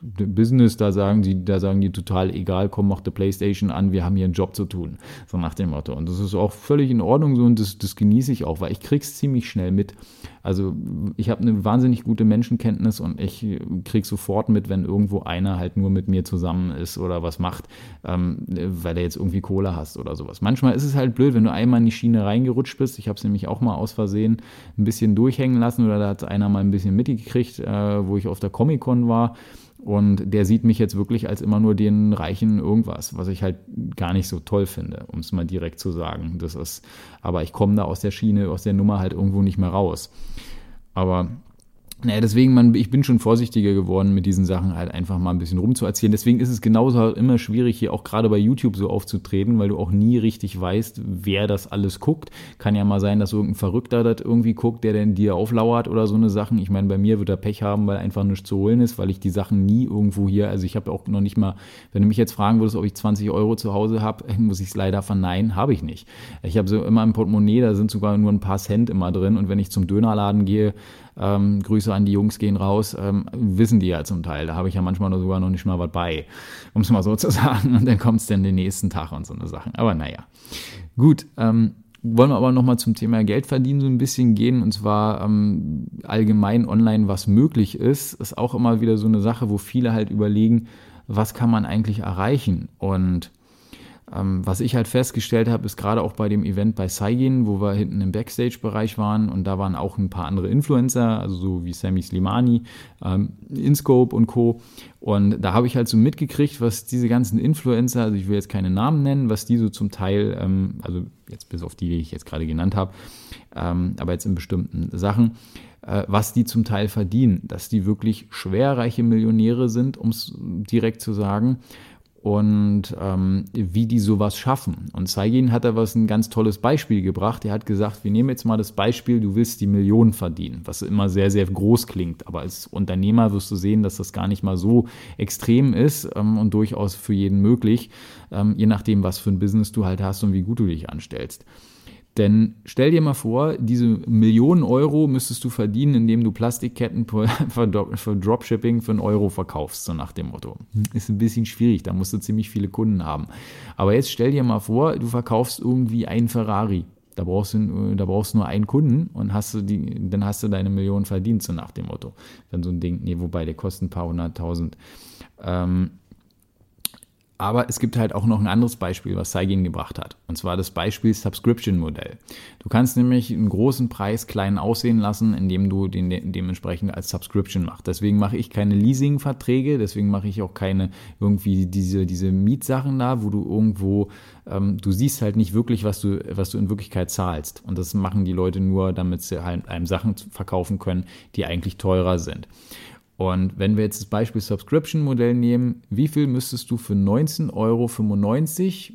Speaker 1: Business, da sagen die, da sagen die total egal, komm, mach die Playstation an, wir haben hier einen Job zu tun. So nach dem Motto. Und das ist auch völlig in Ordnung so und das, das genieße ich auch, weil ich krieg's ziemlich schnell mit. Also ich habe eine wahnsinnig gute Menschenkenntnis und ich krieg sofort mit, wenn irgendwo einer halt nur mit mir zusammen ist oder was macht, ähm, weil er jetzt irgendwie Kohle hast oder sowas. Manchmal ist es halt blöd, wenn du einmal in die Schiene reingerutscht bist. Ich habe es nämlich auch mal aus Versehen ein bisschen durchhängen lassen oder da hat einer mal ein bisschen mitgekriegt, äh, wo ich auf der Comic-Con war. Und der sieht mich jetzt wirklich als immer nur den reichen irgendwas, was ich halt gar nicht so toll finde, um es mal direkt zu sagen. Das ist, aber ich komme da aus der Schiene, aus der Nummer halt irgendwo nicht mehr raus. Aber naja, deswegen, man, ich bin schon vorsichtiger geworden, mit diesen Sachen halt einfach mal ein bisschen rumzuerzählen. Deswegen ist es genauso immer schwierig, hier auch gerade bei YouTube so aufzutreten, weil du auch nie richtig weißt, wer das alles guckt. Kann ja mal sein, dass irgendein Verrückter das irgendwie guckt, der denn dir auflauert oder so eine Sachen. Ich meine, bei mir wird er Pech haben, weil einfach nichts zu holen ist, weil ich die Sachen nie irgendwo hier, also ich habe auch noch nicht mal, wenn du mich jetzt fragen würdest, ob ich 20 Euro zu Hause habe, muss ich es leider verneinen, habe ich nicht. Ich habe so immer im Portemonnaie, da sind sogar nur ein paar Cent immer drin und wenn ich zum Dönerladen gehe, ähm, Grüße an die Jungs gehen raus, ähm, wissen die ja zum Teil. Da habe ich ja manchmal sogar noch nicht mal was bei, um es mal so zu sagen. Und dann kommt es dann den nächsten Tag und so eine Sachen. Aber naja, gut. Ähm, wollen wir aber nochmal zum Thema Geld verdienen so ein bisschen gehen und zwar ähm, allgemein online, was möglich ist, ist auch immer wieder so eine Sache, wo viele halt überlegen, was kann man eigentlich erreichen und ähm, was ich halt festgestellt habe, ist gerade auch bei dem Event bei Saigin, wo wir hinten im Backstage-Bereich waren und da waren auch ein paar andere Influencer, also so wie Sammy Slimani, ähm, Inscope und Co. Und da habe ich halt so mitgekriegt, was diese ganzen Influencer, also ich will jetzt keine Namen nennen, was die so zum Teil, ähm, also jetzt bis auf die, die ich jetzt gerade genannt habe, ähm, aber jetzt in bestimmten Sachen, äh, was die zum Teil verdienen, dass die wirklich schwerreiche Millionäre sind, um es direkt zu sagen und ähm, wie die sowas schaffen. Und Saigin hat da was ein ganz tolles Beispiel gebracht. Er hat gesagt, wir nehmen jetzt mal das Beispiel, du willst die Millionen verdienen, was immer sehr, sehr groß klingt. Aber als Unternehmer wirst du sehen, dass das gar nicht mal so extrem ist ähm, und durchaus für jeden möglich, ähm, je nachdem, was für ein Business du halt hast und wie gut du dich anstellst. Denn stell dir mal vor, diese Millionen Euro müsstest du verdienen, indem du Plastikketten für Dropshipping für einen Euro verkaufst, so nach dem Motto. Ist ein bisschen schwierig, da musst du ziemlich viele Kunden haben. Aber jetzt stell dir mal vor, du verkaufst irgendwie einen Ferrari. Da brauchst du, da brauchst du nur einen Kunden und hast du die, dann hast du deine Millionen verdient, so nach dem Motto. Dann so ein Ding, nee, wobei der kostet ein paar hunderttausend. Ähm, aber es gibt halt auch noch ein anderes Beispiel, was Saigin gebracht hat. Und zwar das Beispiel Subscription-Modell. Du kannst nämlich einen großen Preis klein aussehen lassen, indem du den de dementsprechend als Subscription machst. Deswegen mache ich keine Leasing-Verträge, deswegen mache ich auch keine irgendwie diese, diese Mietsachen da, wo du irgendwo, ähm, du siehst halt nicht wirklich, was du, was du in Wirklichkeit zahlst. Und das machen die Leute nur, damit sie halt einem Sachen verkaufen können, die eigentlich teurer sind. Und wenn wir jetzt das Beispiel Subscription-Modell nehmen, wie viel müsstest du für 19,95 Euro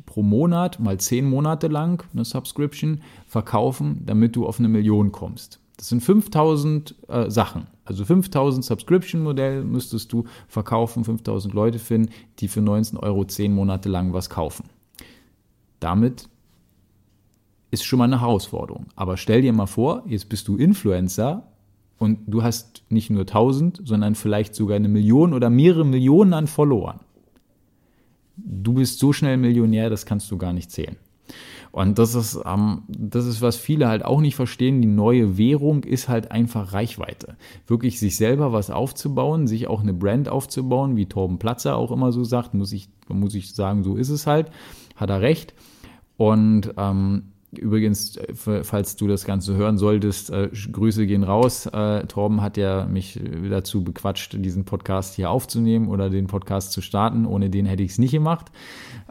Speaker 1: pro Monat mal 10 Monate lang eine Subscription verkaufen, damit du auf eine Million kommst? Das sind 5000 äh, Sachen. Also 5000 Subscription-Modell müsstest du verkaufen, 5000 Leute finden, die für 19 Euro 10 Monate lang was kaufen. Damit ist schon mal eine Herausforderung. Aber stell dir mal vor, jetzt bist du Influencer und du hast nicht nur 1000, sondern vielleicht sogar eine Million oder mehrere Millionen an Followern. Du bist so schnell Millionär, das kannst du gar nicht zählen. Und das ist, ähm, das ist, was viele halt auch nicht verstehen. Die neue Währung ist halt einfach Reichweite. Wirklich sich selber was aufzubauen, sich auch eine Brand aufzubauen, wie Torben Platzer auch immer so sagt, muss ich, muss ich sagen, so ist es halt. Hat er recht. Und ähm, Übrigens, äh, falls du das Ganze hören solltest, äh, Grüße gehen raus. Äh, Torben hat ja mich dazu bequatscht, diesen Podcast hier aufzunehmen oder den Podcast zu starten. Ohne den hätte ich es nicht gemacht.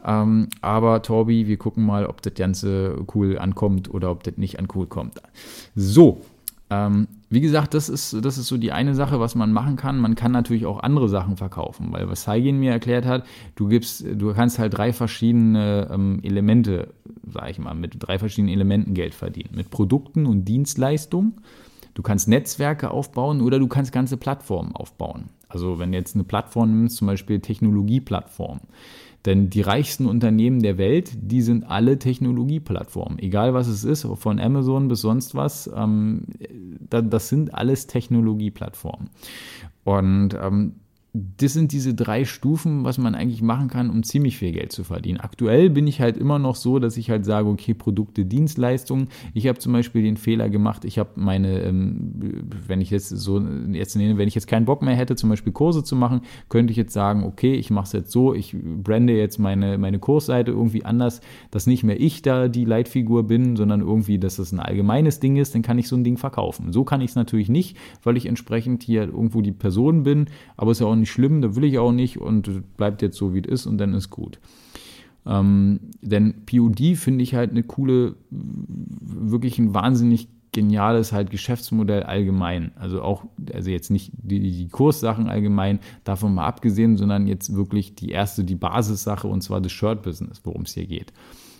Speaker 1: Ähm, aber Torbi, wir gucken mal, ob das Ganze cool ankommt oder ob das nicht an cool kommt. So, ähm, wie gesagt, das ist, das ist so die eine Sache, was man machen kann. Man kann natürlich auch andere Sachen verkaufen, weil was Saigin mir erklärt hat, du gibst, du kannst halt drei verschiedene ähm, Elemente, sag ich mal, mit drei verschiedenen Elementen Geld verdienen. Mit Produkten und Dienstleistungen. Du kannst Netzwerke aufbauen oder du kannst ganze Plattformen aufbauen. Also wenn du jetzt eine Plattform nimmst, zum Beispiel Technologieplattform, denn die reichsten Unternehmen der Welt, die sind alle Technologieplattformen. Egal was es ist, von Amazon bis sonst was, ähm, das sind alles Technologieplattformen. Und ähm, das sind diese drei Stufen, was man eigentlich machen kann, um ziemlich viel Geld zu verdienen. Aktuell bin ich halt immer noch so, dass ich halt sage, okay, Produkte, Dienstleistungen. Ich habe zum Beispiel den Fehler gemacht, ich habe meine, ähm, wenn ich jetzt so jetzt nenne, wenn ich jetzt keinen Bock mehr hätte, zum Beispiel Kurse zu machen, könnte ich jetzt sagen, okay, ich mache es jetzt so, ich brande jetzt meine, meine Kursseite irgendwie anders, dass nicht mehr ich da die Leitfigur bin, sondern irgendwie, dass es ein allgemeines Ding ist, dann kann ich so ein Ding verkaufen. So kann ich es natürlich nicht, weil ich entsprechend hier irgendwo die Person bin, aber es ist ja auch nicht nicht schlimm, da will ich auch nicht und bleibt jetzt so, wie es ist und dann ist gut. Ähm, denn POD finde ich halt eine coole, wirklich ein wahnsinnig geniales halt Geschäftsmodell allgemein. Also auch, also jetzt nicht die, die Kurssachen allgemein, davon mal abgesehen, sondern jetzt wirklich die erste, die Basissache und zwar das Shirt-Business, worum es hier geht.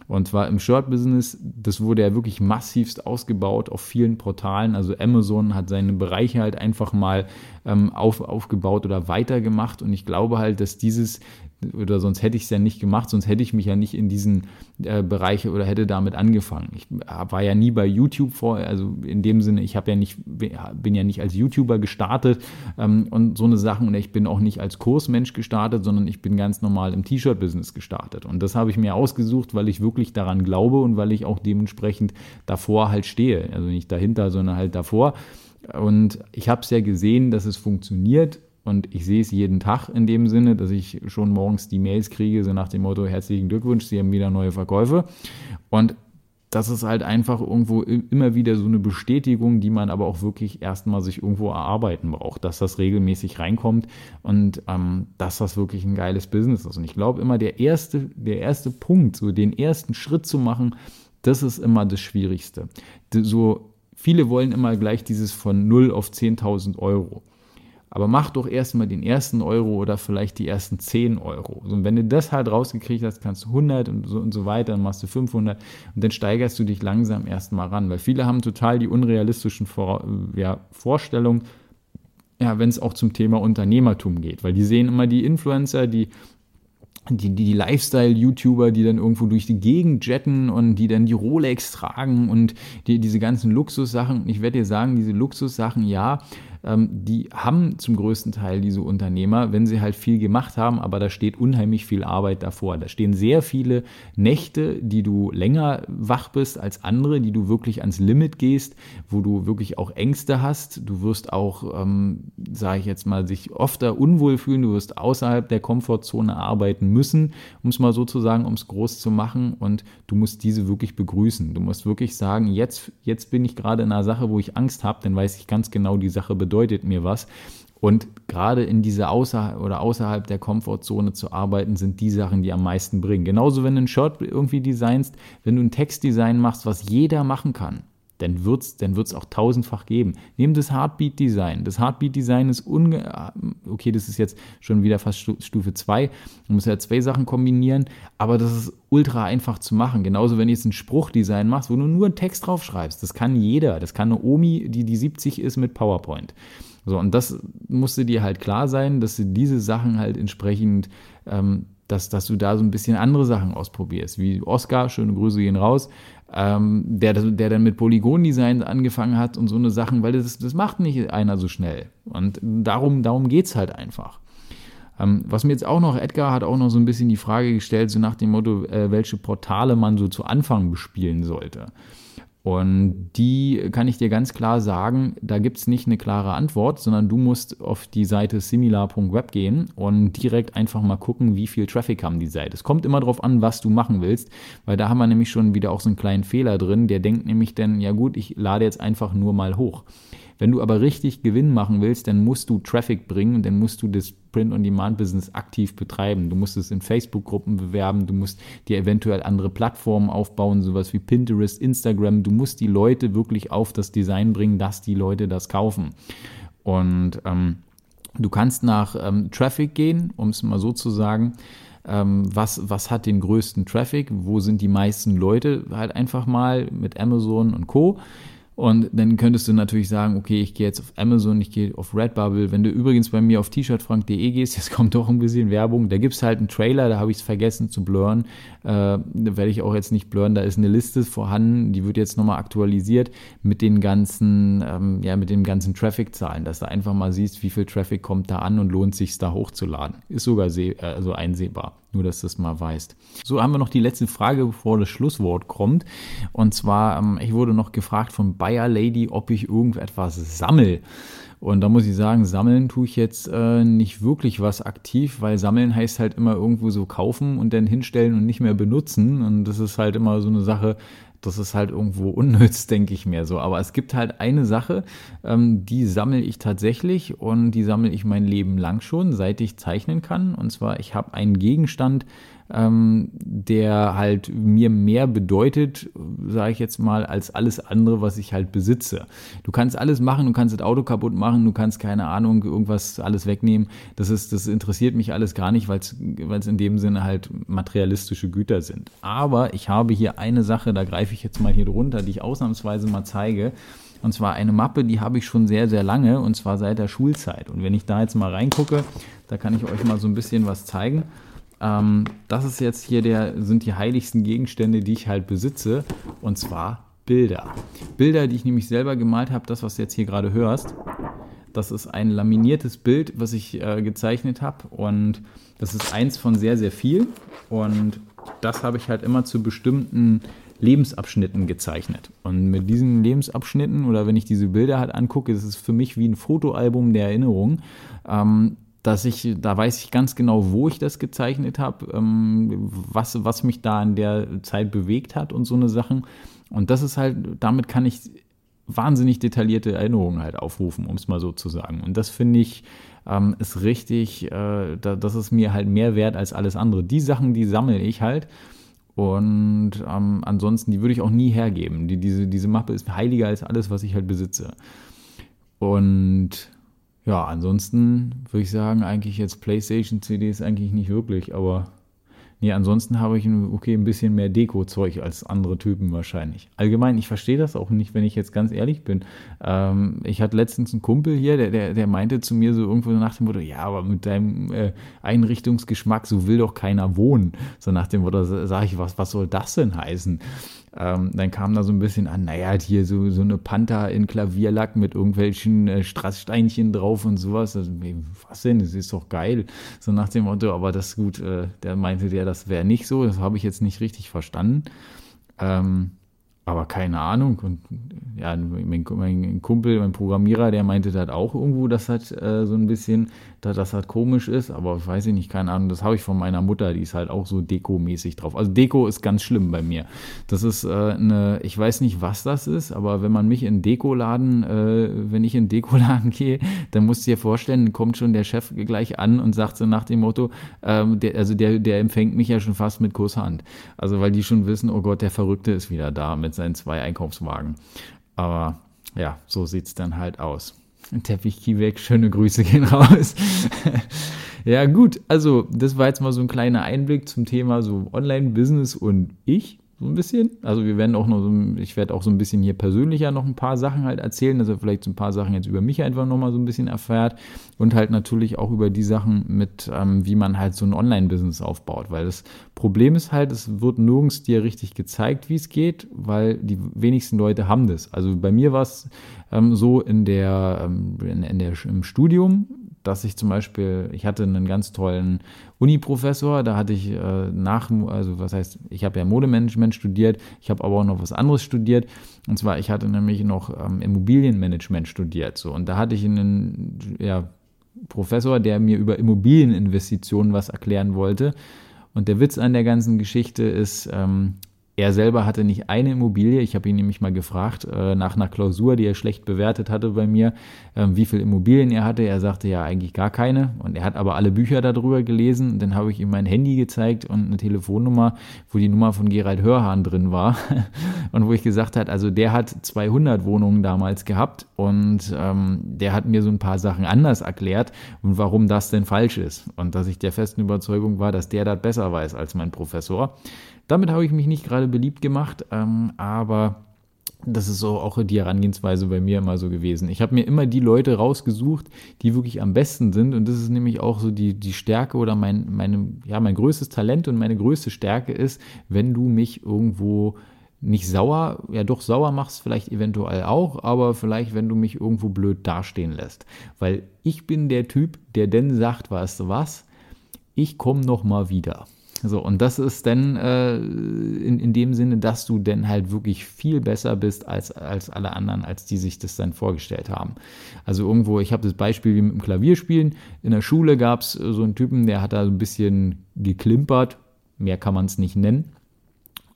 Speaker 1: Und zwar im Shirt-Business, das wurde ja wirklich massivst ausgebaut auf vielen Portalen. Also Amazon hat seine Bereiche halt einfach mal ähm, auf, aufgebaut oder weitergemacht. Und ich glaube halt, dass dieses, oder sonst hätte ich es ja nicht gemacht, sonst hätte ich mich ja nicht in diesen äh, Bereich oder hätte damit angefangen. Ich war ja nie bei YouTube vor, also in dem Sinne, ich habe ja nicht, bin ja nicht als YouTuber gestartet ähm, und so eine Sachen und ich bin auch nicht als Kursmensch gestartet, sondern ich bin ganz normal im T-Shirt-Business gestartet. Und das habe ich mir ausgesucht, weil ich wirklich daran glaube und weil ich auch dementsprechend davor halt stehe. Also nicht dahinter, sondern halt davor. Und ich habe es ja gesehen, dass es funktioniert und ich sehe es jeden Tag in dem Sinne, dass ich schon morgens die Mails kriege, so nach dem Motto, herzlichen Glückwunsch, Sie haben wieder neue Verkäufe. Und das ist halt einfach irgendwo immer wieder so eine Bestätigung, die man aber auch wirklich erstmal sich irgendwo erarbeiten braucht, dass das regelmäßig reinkommt und ähm, dass das wirklich ein geiles Business ist. Und ich glaube immer, der erste, der erste Punkt, so den ersten Schritt zu machen, das ist immer das Schwierigste. So, viele wollen immer gleich dieses von 0 auf 10.000 Euro. Aber mach doch erstmal den ersten Euro oder vielleicht die ersten 10 Euro. Und wenn du das halt rausgekriegt hast, kannst du 100 und so, und so weiter, dann machst du 500 und dann steigerst du dich langsam erstmal ran, weil viele haben total die unrealistischen Vor ja, Vorstellungen, ja, wenn es auch zum Thema Unternehmertum geht, weil die sehen immer die Influencer, die die, die Lifestyle-YouTuber, die dann irgendwo durch die Gegend jetten und die dann die Rolex tragen und die, diese ganzen Luxussachen. Ich werde dir sagen, diese Luxussachen, ja, die haben zum größten Teil diese Unternehmer, wenn sie halt viel gemacht haben, aber da steht unheimlich viel Arbeit davor. Da stehen sehr viele Nächte, die du länger wach bist als andere, die du wirklich ans Limit gehst, wo du wirklich auch Ängste hast. Du wirst auch, ähm, sage ich jetzt mal, sich oft unwohl fühlen. Du wirst außerhalb der Komfortzone arbeiten müssen, um es mal so zu sagen, um es groß zu machen. Und du musst diese wirklich begrüßen. Du musst wirklich sagen, jetzt, jetzt bin ich gerade in einer Sache, wo ich Angst habe, dann weiß ich ganz genau, die Sache bedeutet bedeutet mir was. Und gerade in dieser außerhalb oder außerhalb der Komfortzone zu arbeiten, sind die Sachen, die am meisten bringen. Genauso, wenn du ein Shirt irgendwie designst, wenn du ein Textdesign machst, was jeder machen kann dann wird es dann wird's auch tausendfach geben. Nehmen das Heartbeat-Design. Das Heartbeat-Design ist unge... Okay, das ist jetzt schon wieder fast Stufe 2. Man muss ja zwei Sachen kombinieren, aber das ist ultra einfach zu machen. Genauso, wenn du jetzt ein Spruchdesign machst, wo du nur einen Text draufschreibst. Das kann jeder. Das kann eine Omi, die die 70 ist, mit PowerPoint. So, und das musste dir halt klar sein, dass du diese Sachen halt entsprechend ähm, dass, dass du da so ein bisschen andere Sachen ausprobierst, wie Oscar, schöne Grüße gehen raus, ähm, der, der dann mit Polygondesign angefangen hat und so eine Sachen, weil das, das macht nicht einer so schnell. Und darum, darum geht es halt einfach. Ähm, was mir jetzt auch noch, Edgar hat auch noch so ein bisschen die Frage gestellt, so nach dem Motto, äh, welche Portale man so zu Anfang bespielen sollte. Und die kann ich dir ganz klar sagen, da gibt es nicht eine klare Antwort, sondern du musst auf die Seite similar.web gehen und direkt einfach mal gucken, wie viel Traffic haben die Seite. Es kommt immer darauf an, was du machen willst, weil da haben wir nämlich schon wieder auch so einen kleinen Fehler drin. Der denkt nämlich dann, ja gut, ich lade jetzt einfach nur mal hoch. Wenn du aber richtig Gewinn machen willst, dann musst du Traffic bringen, dann musst du das Print-on-Demand-Business aktiv betreiben. Du musst es in Facebook-Gruppen bewerben, du musst dir eventuell andere Plattformen aufbauen, sowas wie Pinterest, Instagram. Du musst die Leute wirklich auf das Design bringen, dass die Leute das kaufen. Und ähm, du kannst nach ähm, Traffic gehen, um es mal so zu sagen ähm, was, was hat den größten Traffic, wo sind die meisten Leute, halt einfach mal mit Amazon und Co. Und dann könntest du natürlich sagen, okay, ich gehe jetzt auf Amazon, ich gehe auf Redbubble. Wenn du übrigens bei mir auf t-shirtfrank.de gehst, jetzt kommt doch ein bisschen Werbung, da gibt es halt einen Trailer, da habe ich es vergessen zu blurren. Äh, da werde ich auch jetzt nicht blurren, da ist eine Liste vorhanden, die wird jetzt nochmal aktualisiert mit den ganzen, ähm, ja, mit den ganzen Traffic-Zahlen, dass du einfach mal siehst, wie viel Traffic kommt da an und lohnt sich da hochzuladen. Ist sogar äh, also einsehbar. Nur, dass du das mal weißt. So haben wir noch die letzte Frage, bevor das Schlusswort kommt. Und zwar, ähm, ich wurde noch gefragt von Bayer Lady, ob ich irgendetwas sammle. Und da muss ich sagen, sammeln tue ich jetzt äh, nicht wirklich was aktiv, weil sammeln heißt halt immer irgendwo so kaufen und dann hinstellen und nicht mehr benutzen. Und das ist halt immer so eine Sache, das ist halt irgendwo unnütz, denke ich mir so. Aber es gibt halt eine Sache, ähm, die sammle ich tatsächlich und die sammle ich mein Leben lang schon, seit ich zeichnen kann. Und zwar, ich habe einen Gegenstand, ähm, der halt mir mehr bedeutet, sage ich jetzt mal, als alles andere, was ich halt besitze. Du kannst alles machen, du kannst das Auto kaputt machen, du kannst keine Ahnung, irgendwas alles wegnehmen. Das ist, das interessiert mich alles gar nicht, weil es in dem Sinne halt materialistische Güter sind. Aber ich habe hier eine Sache, da greife ich jetzt mal hier drunter, die ich ausnahmsweise mal zeige. Und zwar eine Mappe, die habe ich schon sehr, sehr lange und zwar seit der Schulzeit. Und wenn ich da jetzt mal reingucke, da kann ich euch mal so ein bisschen was zeigen. Ähm, das ist jetzt hier der, sind die heiligsten Gegenstände, die ich halt besitze. Und zwar Bilder. Bilder, die ich nämlich selber gemalt habe, das, was du jetzt hier gerade hörst. Das ist ein laminiertes Bild, was ich äh, gezeichnet habe. Und das ist eins von sehr, sehr viel. Und das habe ich halt immer zu bestimmten Lebensabschnitten gezeichnet. Und mit diesen Lebensabschnitten oder wenn ich diese Bilder halt angucke, ist es für mich wie ein Fotoalbum der Erinnerung. Ähm, dass ich, da weiß ich ganz genau, wo ich das gezeichnet habe, ähm, was, was mich da in der Zeit bewegt hat und so eine Sachen. Und das ist halt, damit kann ich wahnsinnig detaillierte Erinnerungen halt aufrufen, um es mal so zu sagen. Und das finde ich, ähm, ist richtig, äh, da, das ist mir halt mehr wert als alles andere. Die Sachen, die sammle ich halt. Und ähm, ansonsten, die würde ich auch nie hergeben. Die, diese, diese Mappe ist heiliger als alles, was ich halt besitze. Und ja, ansonsten würde ich sagen, eigentlich jetzt PlayStation-CDs eigentlich nicht wirklich, aber Nee, ansonsten habe ich okay, ein bisschen mehr Deko-Zeug als andere Typen wahrscheinlich. Allgemein, ich verstehe das auch nicht, wenn ich jetzt ganz ehrlich bin. Ähm, ich hatte letztens einen Kumpel hier, der, der, der meinte zu mir so irgendwo nach dem Motto, ja, aber mit deinem äh, Einrichtungsgeschmack, so will doch keiner wohnen. So nach dem Motto, sage ich, was, was soll das denn heißen? Ähm, dann kam da so ein bisschen an, naja, hier so, so eine Panther in Klavierlack mit irgendwelchen äh, Strasssteinchen drauf und sowas. Also, was denn? Das ist doch geil. So nach dem Motto, aber das ist gut, äh, der meinte der, das wäre nicht so. Das habe ich jetzt nicht richtig verstanden. Ähm, aber keine Ahnung. Und ja, mein, mein, Kumpel, mein Programmierer, der meinte das auch irgendwo, dass das äh, so ein bisschen, dass das halt komisch ist. Aber ich weiß nicht, keine Ahnung. Das habe ich von meiner Mutter, die ist halt auch so Deko-mäßig drauf. Also Deko ist ganz schlimm bei mir. Das ist äh, eine, ich weiß nicht, was das ist, aber wenn man mich in Dekoladen, äh, wenn ich in Dekoladen gehe, dann musst du dir vorstellen, kommt schon der Chef gleich an und sagt so nach dem Motto, ähm, der, also der, der empfängt mich ja schon fast mit Kusshand. Also weil die schon wissen, oh Gott, der Verrückte ist wieder da mit seinen zwei Einkaufswagen. Aber ja, so sieht es dann halt aus. Teppich weg, schöne Grüße gehen raus. ja, gut, also das war jetzt mal so ein kleiner Einblick zum Thema so Online-Business und ich so ein bisschen. Also wir werden auch noch so, ich werde auch so ein bisschen hier persönlicher noch ein paar Sachen halt erzählen, dass er vielleicht so ein paar Sachen jetzt über mich einfach nochmal so ein bisschen erfährt und halt natürlich auch über die Sachen mit, ähm, wie man halt so ein Online-Business aufbaut, weil das Problem ist halt, es wird nirgends dir richtig gezeigt, wie es geht, weil die wenigsten Leute haben das. Also bei mir war es ähm, so in der, ähm, in, in der, im Studium, dass ich zum Beispiel, ich hatte einen ganz tollen Uni-Professor, da hatte ich äh, nach, also was heißt, ich habe ja Modemanagement studiert, ich habe aber auch noch was anderes studiert. Und zwar, ich hatte nämlich noch ähm, Immobilienmanagement studiert. So, und da hatte ich einen ja, Professor, der mir über Immobilieninvestitionen was erklären wollte. Und der Witz an der ganzen Geschichte ist, ähm, er selber hatte nicht eine Immobilie. Ich habe ihn nämlich mal gefragt äh, nach einer Klausur, die er schlecht bewertet hatte bei mir, äh, wie viele Immobilien er hatte. Er sagte ja eigentlich gar keine. Und er hat aber alle Bücher darüber gelesen. Dann habe ich ihm mein Handy gezeigt und eine Telefonnummer, wo die Nummer von Gerald Hörhahn drin war. und wo ich gesagt hat, also der hat 200 Wohnungen damals gehabt und ähm, der hat mir so ein paar Sachen anders erklärt und warum das denn falsch ist. Und dass ich der festen Überzeugung war, dass der das besser weiß als mein Professor. Damit habe ich mich nicht gerade beliebt gemacht, ähm, aber das ist so auch die Herangehensweise bei mir immer so gewesen. Ich habe mir immer die Leute rausgesucht, die wirklich am besten sind. Und das ist nämlich auch so die, die Stärke oder mein, meine, ja, mein größtes Talent und meine größte Stärke ist, wenn du mich irgendwo nicht sauer, ja doch sauer machst, vielleicht eventuell auch, aber vielleicht, wenn du mich irgendwo blöd dastehen lässt. Weil ich bin der Typ, der denn sagt, weißt du was, ich komme noch mal wieder. So, und das ist dann äh, in, in dem Sinne, dass du dann halt wirklich viel besser bist als, als alle anderen, als die sich das dann vorgestellt haben. Also irgendwo, ich habe das Beispiel wie mit dem Klavierspielen. In der Schule gab es so einen Typen, der hat da so ein bisschen geklimpert. Mehr kann man es nicht nennen.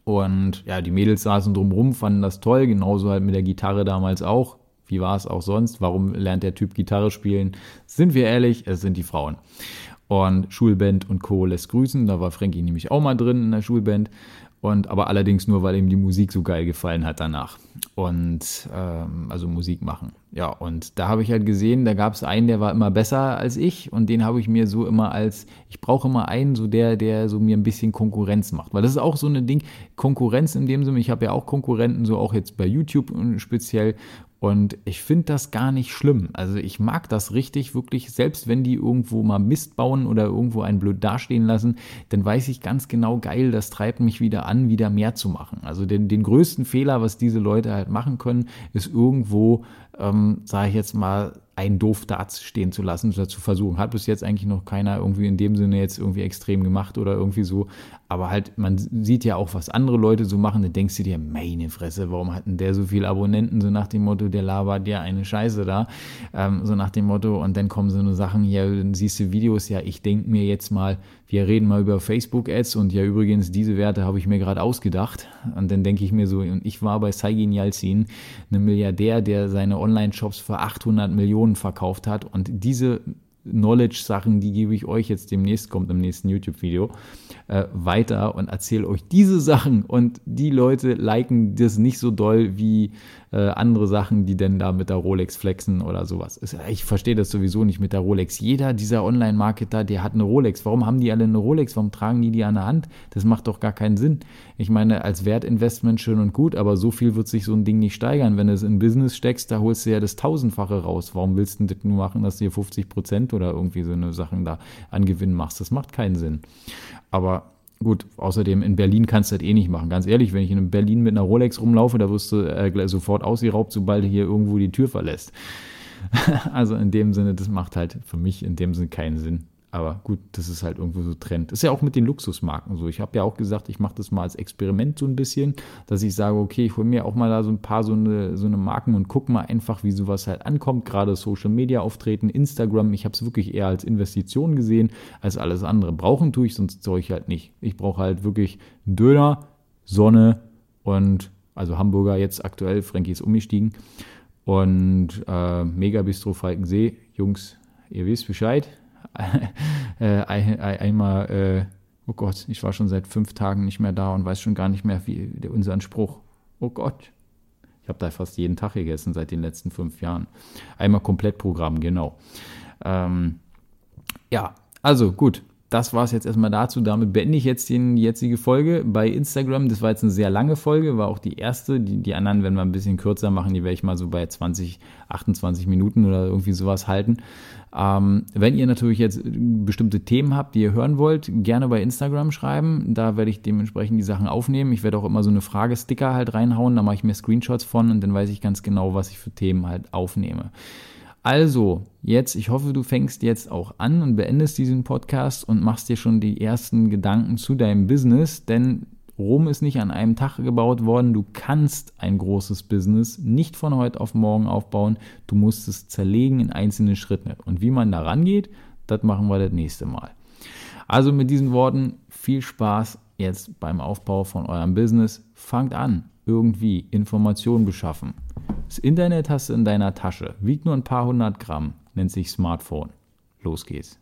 Speaker 1: Und ja, die Mädels saßen drumrum, fanden das toll, genauso halt mit der Gitarre damals auch. Wie war es auch sonst? Warum lernt der Typ Gitarre spielen? Sind wir ehrlich, es sind die Frauen. Und Schulband und Co. lässt grüßen. Da war Frankie nämlich auch mal drin in der Schulband. Und aber allerdings nur, weil ihm die Musik so geil gefallen hat danach. Und ähm, also Musik machen. Ja, und da habe ich halt gesehen, da gab es einen, der war immer besser als ich. Und den habe ich mir so immer als, ich brauche immer einen, so der, der so mir ein bisschen Konkurrenz macht. Weil das ist auch so ein Ding, Konkurrenz in dem Sinne, ich habe ja auch Konkurrenten, so auch jetzt bei YouTube speziell. Und ich finde das gar nicht schlimm. Also ich mag das richtig, wirklich, selbst wenn die irgendwo mal Mist bauen oder irgendwo einen blöd dastehen lassen, dann weiß ich ganz genau, geil, das treibt mich wieder an, wieder mehr zu machen. Also den, den größten Fehler, was diese Leute halt machen können, ist irgendwo, ähm, sage ich jetzt mal, einen doof stehen zu lassen oder zu versuchen. Hat bis jetzt eigentlich noch keiner irgendwie in dem Sinne jetzt irgendwie extrem gemacht oder irgendwie so. Aber halt, man sieht ja auch, was andere Leute so machen. Da denkst du dir, meine Fresse, warum hat denn der so viele Abonnenten? So nach dem Motto, der labert ja eine Scheiße da. Ähm, so nach dem Motto. Und dann kommen so eine Sachen, ja, dann siehst du Videos, ja, ich denke mir jetzt mal, wir reden mal über Facebook-Ads und ja, übrigens, diese Werte habe ich mir gerade ausgedacht. Und dann denke ich mir so, und ich war bei Saigin Yalcin, einem Milliardär, der seine Online-Shops für 800 Millionen verkauft hat. Und diese Knowledge-Sachen, die gebe ich euch jetzt demnächst, kommt im nächsten YouTube-Video, äh, weiter und erzähle euch diese Sachen. Und die Leute liken das nicht so doll wie äh, andere Sachen, die denn da mit der Rolex flexen oder sowas. Ich verstehe das sowieso nicht mit der Rolex. Jeder dieser Online-Marketer, der hat eine Rolex. Warum haben die alle eine Rolex? Warum tragen die die an der Hand? Das macht doch gar keinen Sinn. Ich meine, als Wertinvestment schön und gut, aber so viel wird sich so ein Ding nicht steigern. Wenn du es in Business steckst, da holst du ja das Tausendfache raus. Warum willst du das nur machen, dass du hier 50 Prozent oder irgendwie so eine Sachen da an Gewinn machst? Das macht keinen Sinn. Aber Gut, außerdem in Berlin kannst du das eh nicht machen. Ganz ehrlich, wenn ich in Berlin mit einer Rolex rumlaufe, da wirst du äh, sofort ausgeraubt, sobald du hier irgendwo die Tür verlässt. also in dem Sinne, das macht halt für mich in dem Sinne keinen Sinn. Aber gut, das ist halt irgendwo so Trend. Ist ja auch mit den Luxusmarken so. Ich habe ja auch gesagt, ich mache das mal als Experiment so ein bisschen, dass ich sage, okay, ich hole mir auch mal da so ein paar so eine, so eine Marken und gucke mal einfach, wie sowas halt ankommt. Gerade Social Media auftreten, Instagram. Ich habe es wirklich eher als Investition gesehen als alles andere. Brauchen tue ich sonst Zeug halt nicht. Ich brauche halt wirklich Döner, Sonne und also Hamburger jetzt aktuell. Frankie ist umgestiegen. Und äh, Mega Bistro Falkensee. Jungs, ihr wisst Bescheid äh, einmal, äh, oh Gott, ich war schon seit fünf Tagen nicht mehr da und weiß schon gar nicht mehr, wie unser Anspruch. Oh Gott. Ich habe da fast jeden Tag gegessen seit den letzten fünf Jahren. Einmal Komplettprogramm, genau. Ähm, ja, also gut das war es jetzt erstmal dazu. Damit beende ich jetzt die jetzige Folge bei Instagram. Das war jetzt eine sehr lange Folge, war auch die erste. Die, die anderen werden wir ein bisschen kürzer machen. Die werde ich mal so bei 20, 28 Minuten oder irgendwie sowas halten. Ähm, wenn ihr natürlich jetzt bestimmte Themen habt, die ihr hören wollt, gerne bei Instagram schreiben. Da werde ich dementsprechend die Sachen aufnehmen. Ich werde auch immer so eine Fragesticker halt reinhauen. Da mache ich mir Screenshots von und dann weiß ich ganz genau, was ich für Themen halt aufnehme. Also, jetzt, ich hoffe, du fängst jetzt auch an und beendest diesen Podcast und machst dir schon die ersten Gedanken zu deinem Business, denn Rom ist nicht an einem Tag gebaut worden. Du kannst ein großes Business nicht von heute auf morgen aufbauen. Du musst es zerlegen in einzelne Schritte. Und wie man da rangeht, das machen wir das nächste Mal. Also mit diesen Worten viel Spaß jetzt beim Aufbau von eurem Business. Fangt an, irgendwie Informationen beschaffen. Das Internet hast du in deiner Tasche, wiegt nur ein paar hundert Gramm, nennt sich Smartphone. Los geht's.